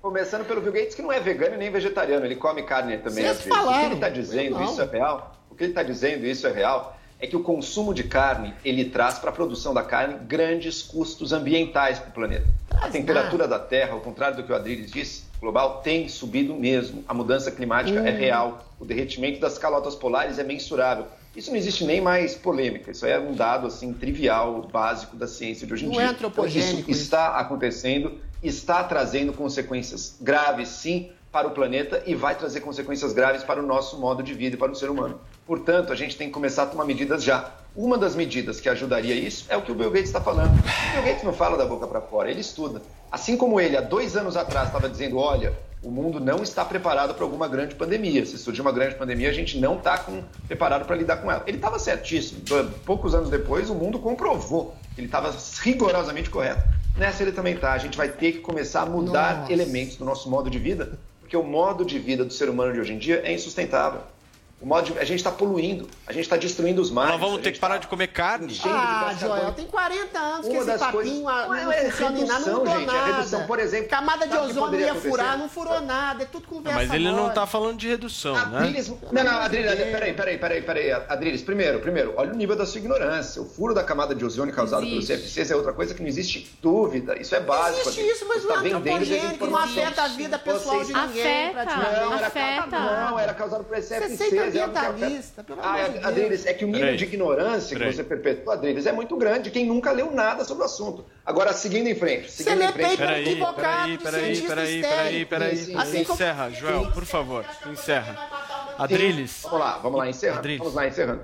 Começando pelo Bill Gates, que não é vegano e nem vegetariano, ele come carne também. Vocês às vezes. O que falaram. ele está dizendo, Não. isso é real? O que ele está dizendo, isso é real, é que o consumo de carne, ele traz para a produção da carne grandes custos ambientais para o planeta. A temperatura da Terra, ao contrário do que o Adriles disse, global, tem subido mesmo. A mudança climática é real. O derretimento das calotas polares é mensurável. Isso não existe nem mais polêmica. Isso é um dado assim trivial, básico da ciência de hoje em Não dia. é antropogênico Então, isso está acontecendo, está trazendo consequências graves, sim, para o planeta e vai trazer consequências graves para o nosso modo de vida e para o ser humano. Portanto, a gente tem que começar a tomar medidas já. Uma das medidas que ajudaria isso é o que o Bill Gates está falando. O Bill Gates não fala da boca para fora, ele estuda. Assim como ele, há dois anos atrás, estava dizendo: olha, o mundo não está preparado para alguma grande pandemia. Se surgir uma grande pandemia, a gente não está preparado para lidar com ela. Ele estava certíssimo. Poucos anos depois, o mundo comprovou que ele estava rigorosamente correto. Nessa ele também está. A gente vai ter que começar a mudar Nossa. elementos do nosso modo de vida, porque o modo de vida do ser humano de hoje em dia é insustentável. O modo de- a gente está poluindo, a gente está destruindo os mares. Nós vamos ter que parar de comer carne. Ah, Joel, tem 40 anos que esse papinho coisas- ah, Não, não, é funciona em nada, não redução, mudou gente, é nada. redução. Por exemplo, Camada de ozônio ia furar, acontecer? não furou nada, é tudo conversa Mas ele não mole. tá falando de redução, né? Adriles, não, não, Adriles, peraí, peraí, peraí, peraí, Adriles, primeiro, primeiro, olha o nível da sua ignorância. O furo da camada de ozônio causado Existe. pelos CFCs é outra coisa que não existe dúvida. Isso é básico. Existe isso, mas não tá é antropogênico, não afeta a vida pessoal de ninguém, Afeta. Não, afeta. não, era causado por Você CFCs. É ambientalista, pelo Ah, amor de Deus. Adriles, é que o nível Peraí. de ignorância Peraí. que você perpetua, Adriles, é muito grande. Quem nunca leu nada sobre o assunto. Agora, seguindo em frente. Você Seguindo lê em frente. paper Peraí, equivocado peraí, peraí, peraí, peraí, peraí. Sim, sim, Assim como- Encerra, Joel, por favor. Encerra. Adriles. Vamos lá, vamos lá, encerrando. Adriles. Vamos lá, encerrando.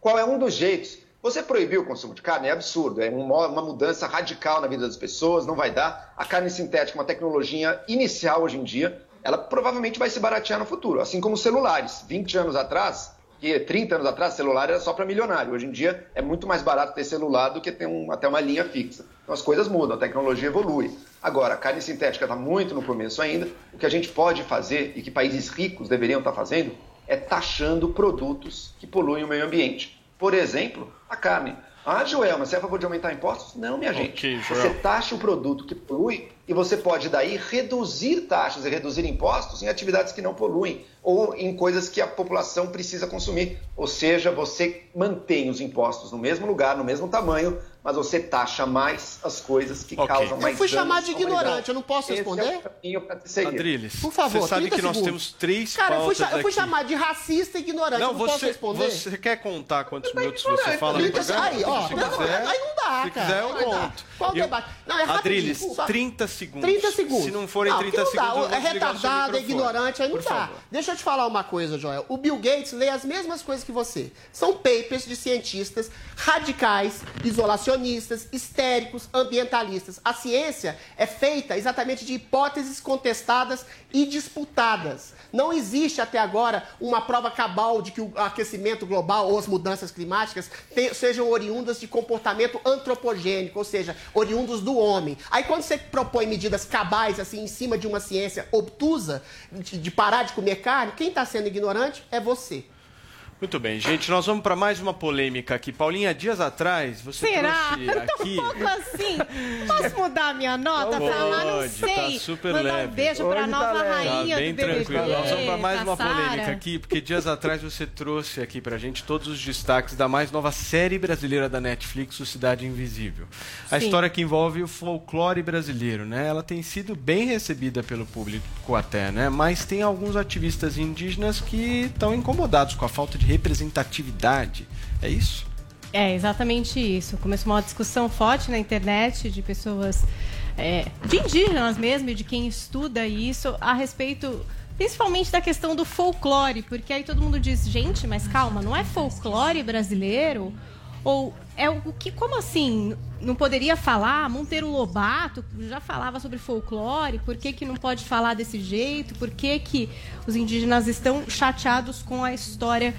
Qual é um dos jeitos? Você proibir o consumo de carne é absurdo, é uma, uma mudança radical na vida das pessoas, não vai dar. A carne sintética é uma tecnologia inicial hoje em dia, ela provavelmente vai se baratear no futuro, assim como os celulares. 20 anos atrás, que 30 anos atrás, celular era só para milionário. Hoje em dia é muito mais barato ter celular do que ter um- até uma linha fixa. Então as coisas mudam, a tecnologia evolui. Agora, a carne sintética está muito no começo ainda. O que a gente pode fazer e que países ricos deveriam estar fazendo é taxando produtos que poluem o meio ambiente. Por exemplo, a carne. Ah, Joel, mas você é a favor de aumentar impostos? Não, minha gente. Ok, Você Joel. taxa o produto que polui e você pode daí reduzir taxas e reduzir impostos em atividades que não poluem ou em coisas que a população precisa consumir. Ou seja, você mantém os impostos no mesmo lugar, no mesmo tamanho, mas você taxa mais as coisas que Ok. causam Eu mais fui danos chamado de ignorante, eu não posso Esse responder? É o caminho pra te seguir. Adriles, Por favor, você sabe 30 que nós segundos. temos três Cara, eu fui, eu fui chamado de racista e ignorante, Não, eu não posso você, responder? você quer contar quantos minutos você fala no 30 programa? Aí, ó, Se não, quiser, aí não dá, se cara. quiser, eu conto. Qual o Eu- debate? Não, é rapidinho, Adriles, só- 30 segundos. 30 segundos. Se não forem Não, 30 porque não dá. segundos, vou É retardado, é ignorante, aí não Por dá. favor. Deixa eu te falar uma coisa, Joel. O Bill Gates lê as mesmas coisas que você. São papers de cientistas radicais, isolacionistas, histéricos, ambientalistas. A ciência é feita exatamente de hipóteses contestadas e disputadas. Não existe até agora uma prova cabal de que o aquecimento global ou as mudanças climáticas te- sejam oriundas de comportamento antropogênico, ou seja, oriundos do homem. Aí quando você propõe medidas cabais assim em cima de uma ciência obtusa de, de parar de comer carne, quem está sendo ignorante é você. Muito bem, gente, nós vamos para mais uma polêmica aqui. Paulinha, dias atrás, você Será? trouxe Eu tô aqui... um pouco assim. Posso mudar a minha nota Pode, pra lá? Não sei. tá super Mandar leve. um beijo pra Hoje tá nova leve. rainha Tá bem do BBB. tranquilo. Nós vamos para mais uma Sara. polêmica aqui, porque dias atrás você trouxe aqui pra gente todos os destaques da mais nova série brasileira da Netflix, O Cidade Invisível. A Sim. história que envolve o folclore brasileiro, né? Ela tem sido bem recebida pelo público até, né? Mas tem alguns ativistas indígenas que estão incomodados com a falta de representatividade. É isso? É, exatamente isso. Começou uma discussão forte na internet de pessoas, é, de indígenas mesmo, de quem estuda isso, a respeito principalmente da questão do folclore, porque aí todo mundo diz, gente, mas calma, não é folclore brasileiro? Ou é o que, como assim? Não poderia falar? Monteiro Lobato já falava sobre folclore, por que, que não pode falar desse jeito? Por que, que os indígenas estão chateados com a história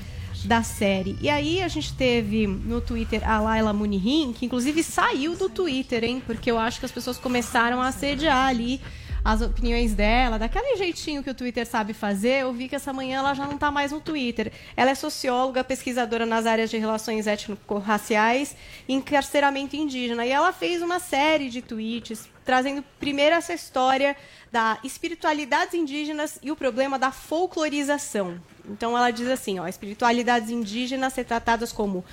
da série. E aí a gente teve no Twitter a Laila Munihin, que inclusive saiu do Twitter, hein? Porque eu acho que as pessoas começaram a assediar ali as opiniões dela, daquele jeitinho que o Twitter sabe fazer, eu vi que essa manhã ela já não está mais no Twitter. Ela é socióloga, pesquisadora nas áreas de relações étnico-raciais e encarceramento indígena. E ela fez uma série de tweets trazendo primeiro essa história da espiritualidades indígenas e o problema da folclorização. Então ela diz assim, ó, espiritualidades indígenas ser tratadas como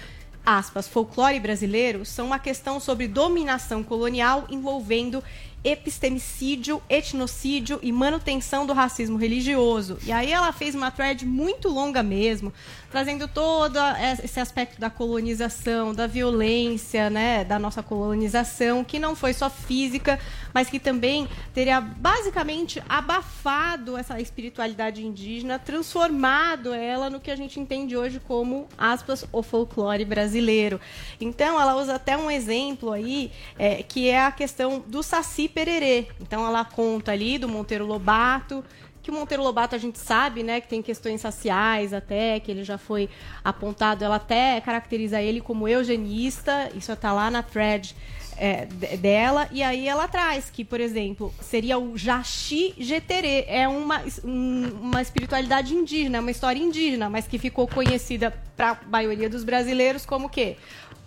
aspas, folclore brasileiro são uma questão sobre dominação colonial envolvendo epistemicídio, etnocídio e manutenção do racismo religioso. E aí ela fez uma thread muito longa mesmo, trazendo todo esse aspecto da colonização, da violência, né, da nossa colonização, que não foi só física, mas que também teria basicamente abafado essa espiritualidade indígena, transformado ela no que a gente entende hoje como, aspas, o folclore brasileiro. Então, ela usa até um exemplo aí, é, que é a questão do Saci Pererê. Então, ela conta ali do Monteiro Lobato, que o Monteiro Lobato a gente sabe, né, que tem questões raciais até, que ele já foi apontado, ela até caracteriza ele como eugenista, isso está lá na thread é, de- dela, e aí ela traz que, por exemplo, seria o Jaxi Jeterê. É uma, um- uma espiritualidade indígena, uma história indígena, mas que ficou conhecida para a maioria dos brasileiros como o quê?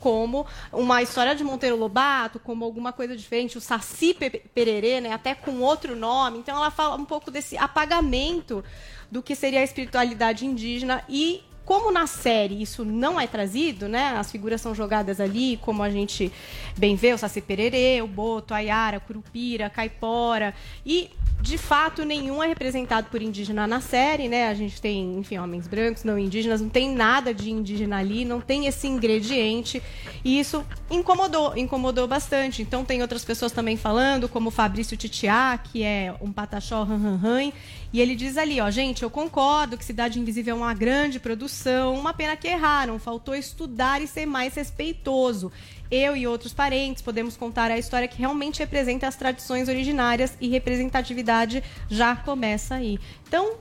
Como uma história de Monteiro Lobato, como alguma coisa diferente, o Saci Pe- Pererê, né, até com outro nome. Então ela fala um pouco desse apagamento do que seria a espiritualidade indígena e como na série isso não é trazido, né? As figuras são jogadas ali, como a gente bem vê, o Saci Pererê, o Boto, a Yara, Curupira, Caipora. E, de fato, nenhum é representado por indígena na série, né? A gente tem, enfim, homens brancos, não indígenas, não tem nada de indígena ali, não tem esse ingrediente. E isso incomodou, incomodou bastante. Então tem outras pessoas também falando, como o Fabrício Titiá, que é um pataxó ran, ran, ran, e ele diz ali, ó, gente, eu concordo que Cidade Invisível é uma grande produção, uma pena que erraram, faltou estudar e ser mais respeitoso. Eu e outros parentes podemos contar a história que realmente representa as tradições originárias e representatividade já começa aí. Então,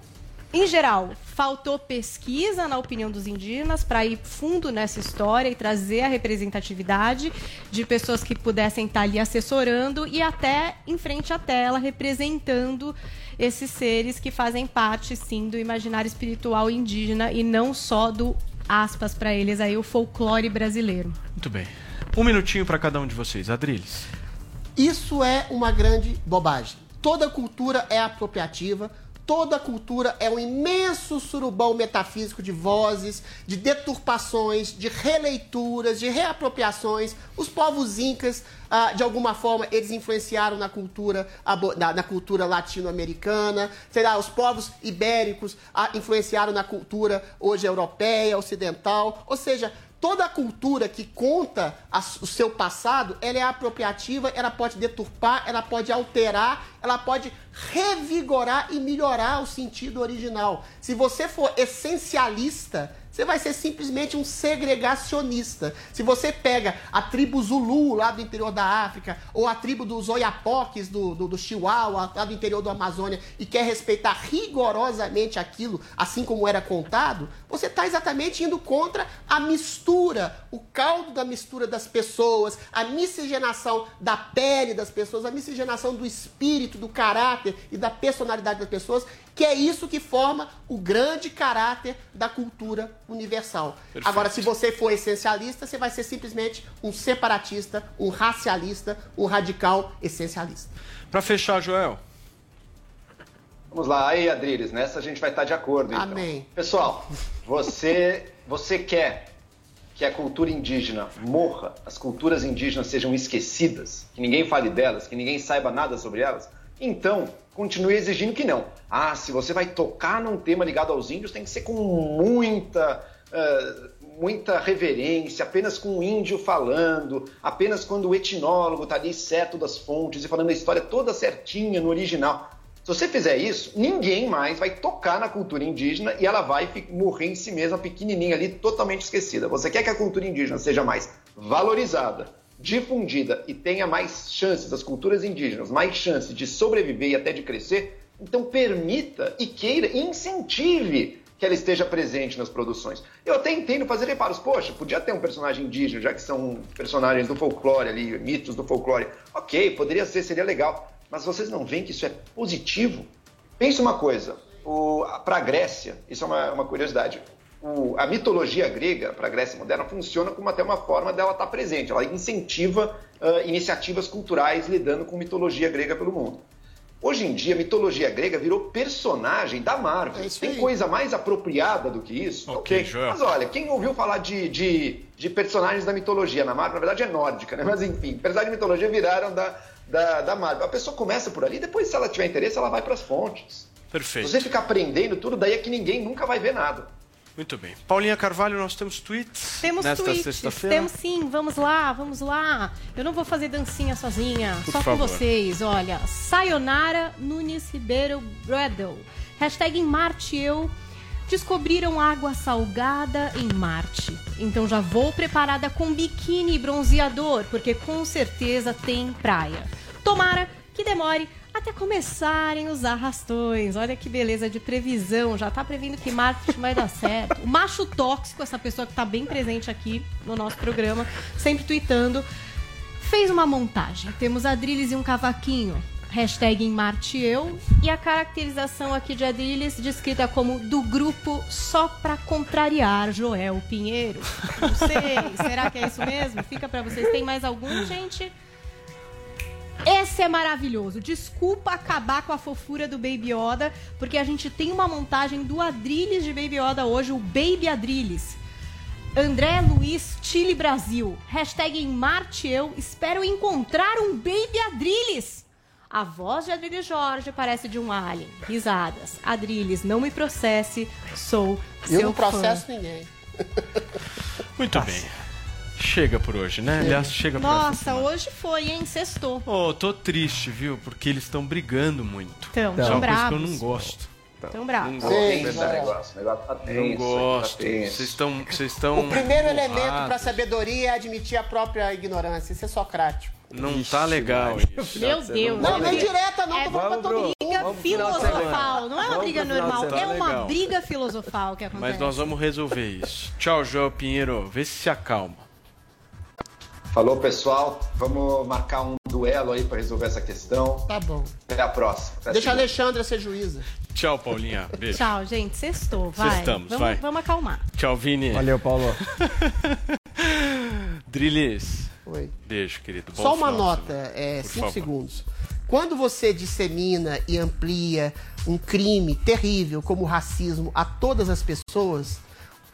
em geral, faltou pesquisa, na opinião dos indígenas, para ir fundo nessa história e trazer a representatividade de pessoas que pudessem estar ali assessorando e até em frente à tela, representando esses seres que fazem parte, sim, do imaginário espiritual indígena e não só do, aspas para eles, aí, o folclore brasileiro. Muito bem. Um minutinho para cada um de vocês. Adriles. Isso é uma grande bobagem. Toda cultura é apropriativa, toda cultura é um imenso surubão metafísico de vozes, de deturpações, de releituras, de reapropriações. Os povos incas, ah, de alguma forma, eles influenciaram na cultura, na, na cultura latino-americana. Sei lá, os povos ibéricos ah, influenciaram na cultura hoje europeia, ocidental. Ou seja, toda cultura que conta a- o seu passado, ela é apropriativa, ela pode deturpar, ela pode alterar, ela pode revigorar e melhorar o sentido original. Se você for essencialista, você vai ser simplesmente um segregacionista. Se você pega a tribo Zulu lá do interior da África, ou a tribo dos Oiapoques do, do, do Chihuahua, lá do interior do Amazônia, e quer respeitar rigorosamente aquilo, assim como era contado, você está exatamente indo contra a mistura, o caldo da mistura das pessoas, a miscigenação da pele das pessoas, a miscigenação do espírito, do caráter e da personalidade das pessoas, que é isso que forma o grande caráter da cultura universal. Perfeito. Agora, se você for essencialista, você vai ser simplesmente um separatista, um racialista, um radical essencialista. Para fechar, Joel. Vamos lá, aí, Adriles, nessa a gente vai estar de acordo. Então. Amém. Pessoal, você, você quer que a cultura indígena morra, as culturas indígenas sejam esquecidas, que ninguém fale delas, que ninguém saiba nada sobre elas? Então, continue exigindo que não. Ah, se você vai tocar num tema ligado aos índios, tem que ser com muita. eh, muita reverência, apenas com o índio falando, apenas quando o etnólogo está ali certo das fontes e falando a história toda certinha no original. Se você fizer isso, ninguém mais vai tocar na cultura indígena e ela vai morrer em si mesma, pequenininha ali, totalmente esquecida. Você quer que a cultura indígena seja mais valorizada, difundida e tenha mais chances, as culturas indígenas, mais chances de sobreviver e até de crescer, então permita e queira e incentive que ela esteja presente nas produções. Eu até entendo fazer reparos. Poxa, podia ter um personagem indígena, já que são personagens do folclore ali, mitos do folclore. Ok, poderia ser, seria legal. Mas vocês não veem que isso é positivo? Pense uma coisa. Para a Grécia, isso é uma, uma curiosidade. O- a mitologia grega, para a Grécia moderna, funciona como até uma forma dela estar presente. Ela incentiva ah, iniciativas culturais lidando com mitologia grega pelo mundo. Hoje em dia, a mitologia grega virou personagem da Marvel. Tem coisa mais apropriada do que isso? Ok, Ok. Joel. Mas olha, quem ouviu falar de, de, de personagens da mitologia na Marvel, na verdade é nórdica, né? Mas enfim, personagens de mitologia viraram da, da, da Marvel. A pessoa começa por ali, depois, se ela tiver interesse, ela vai para as fontes. Perfeito. Se você ficar aprendendo tudo, daí é que ninguém nunca vai ver nada. Muito bem. Paulinha Carvalho, nós temos tweets Temos nesta tweets, sexta-feira. temos sim, vamos lá, vamos lá. Eu não vou fazer dancinha sozinha, Por só favor. com vocês. Olha, Sayonara Nunes Ribeiro Bradel. Hashtag em Marte eu. Descobriram água salgada em Marte. Então já vou preparada com biquíni e bronzeador, porque com certeza tem praia. Tomara que demore até começarem os arrastões. Olha que beleza de previsão. Já tá prevendo que Marte vai dar certo. O macho tóxico, essa pessoa que tá bem presente aqui no nosso programa, sempre tweetando. fez uma montagem. Temos Adrilles e um cavaquinho. Hashtag Marte Eu. E a caracterização aqui de Adrilles descrita como do grupo só pra contrariar Joel Pinheiro. Não sei, será que é isso mesmo? Fica pra vocês. Tem mais algum, gente? Esse é maravilhoso. Desculpa acabar com a fofura do Baby Yoda, porque a gente tem uma montagem do Adrilles de Baby Yoda hoje, o Baby Adrilles. André Luiz Chile Brasil. Hashtag em Marte Eu. Espero encontrar um Baby Adrilles. A voz de Adrilles Jorge parece de um alien. Risadas. Adrilles, não me processe. Sou seu Eu não fã. processo ninguém. Muito bem. Chega por hoje, né? Aliás, chega por Nossa, hoje foi, hein? Sextou. Ô, tô triste, viu? Porque eles estão brigando muito. Tão, Isso é tão uma coisa que eu bravos. não gosto. Tão bravo. Não Tá gosto. tenso esse negócio. Negócio tá tenso. Não gosto. tá tenso. Vocês estão. Vocês estão. O primeiro elemento para sabedoria é admitir a própria ignorância. Isso é socrático. Não tá legal isso. Meu Deus. Não, não é direta, não. É todo briga vamos semana. filosofal. Não é uma briga normal. É uma briga filosofal que acontece. Mas nós vamos resolver isso. Tchau, João Pinheiro. Vê se se acalma. Falou, pessoal. Vamos marcar um duelo aí para resolver essa questão. Tá bom. Até a próxima. Até Deixa a. Alexandra ser juíza. Tchau, Paulinha. Beijo. Tchau, gente. Sextou. Vai. Sextamos, vamos, vai. vamos acalmar. Tchau, Vini. Valeu, Paulo. Drilis. Oi. Beijo, querido. Bom Só uma final nota, é, cinco favor. segundos. Quando você dissemina e amplia um crime terrível como o racismo a todas as pessoas,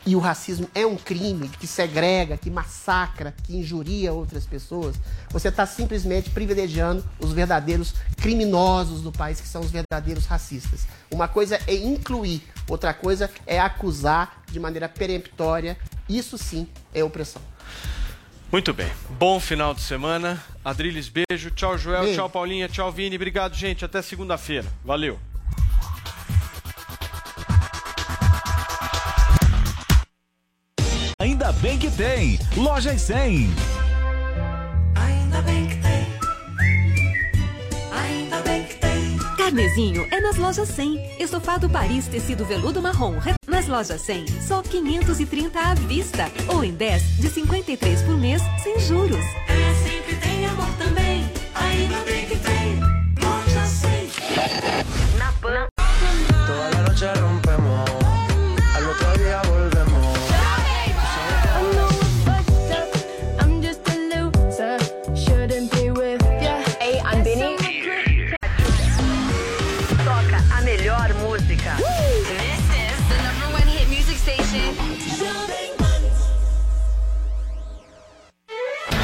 e o racismo é um crime que segrega, que massacra, que injuria outras pessoas, você está simplesmente privilegiando os verdadeiros criminosos do país, que são os verdadeiros racistas. Uma coisa é incluir, outra coisa é acusar de maneira peremptória. Isso sim é opressão. Muito bem. Bom final de semana. Adriles, beijo. Tchau, Joel. Beijo. Tchau, Paulinha. Tchau, Vini. Obrigado, gente. Até segunda-feira. Valeu. Bem que tem. Lojas 100. Ainda bem que tem. Ainda bem que tem. Carnezinho é nas lojas 100. Estofado Paris tecido veludo marrom. Nas lojas 100, só 530 à vista. Ou em 10 de 53 por mês, sem juros. É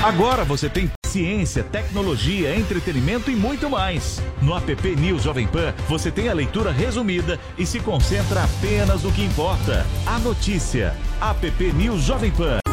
Agora você tem ciência, tecnologia, entretenimento e muito mais. No app News Jovem Pan, você tem a leitura resumida e se concentra apenas no que importa. A notícia. App News Jovem Pan.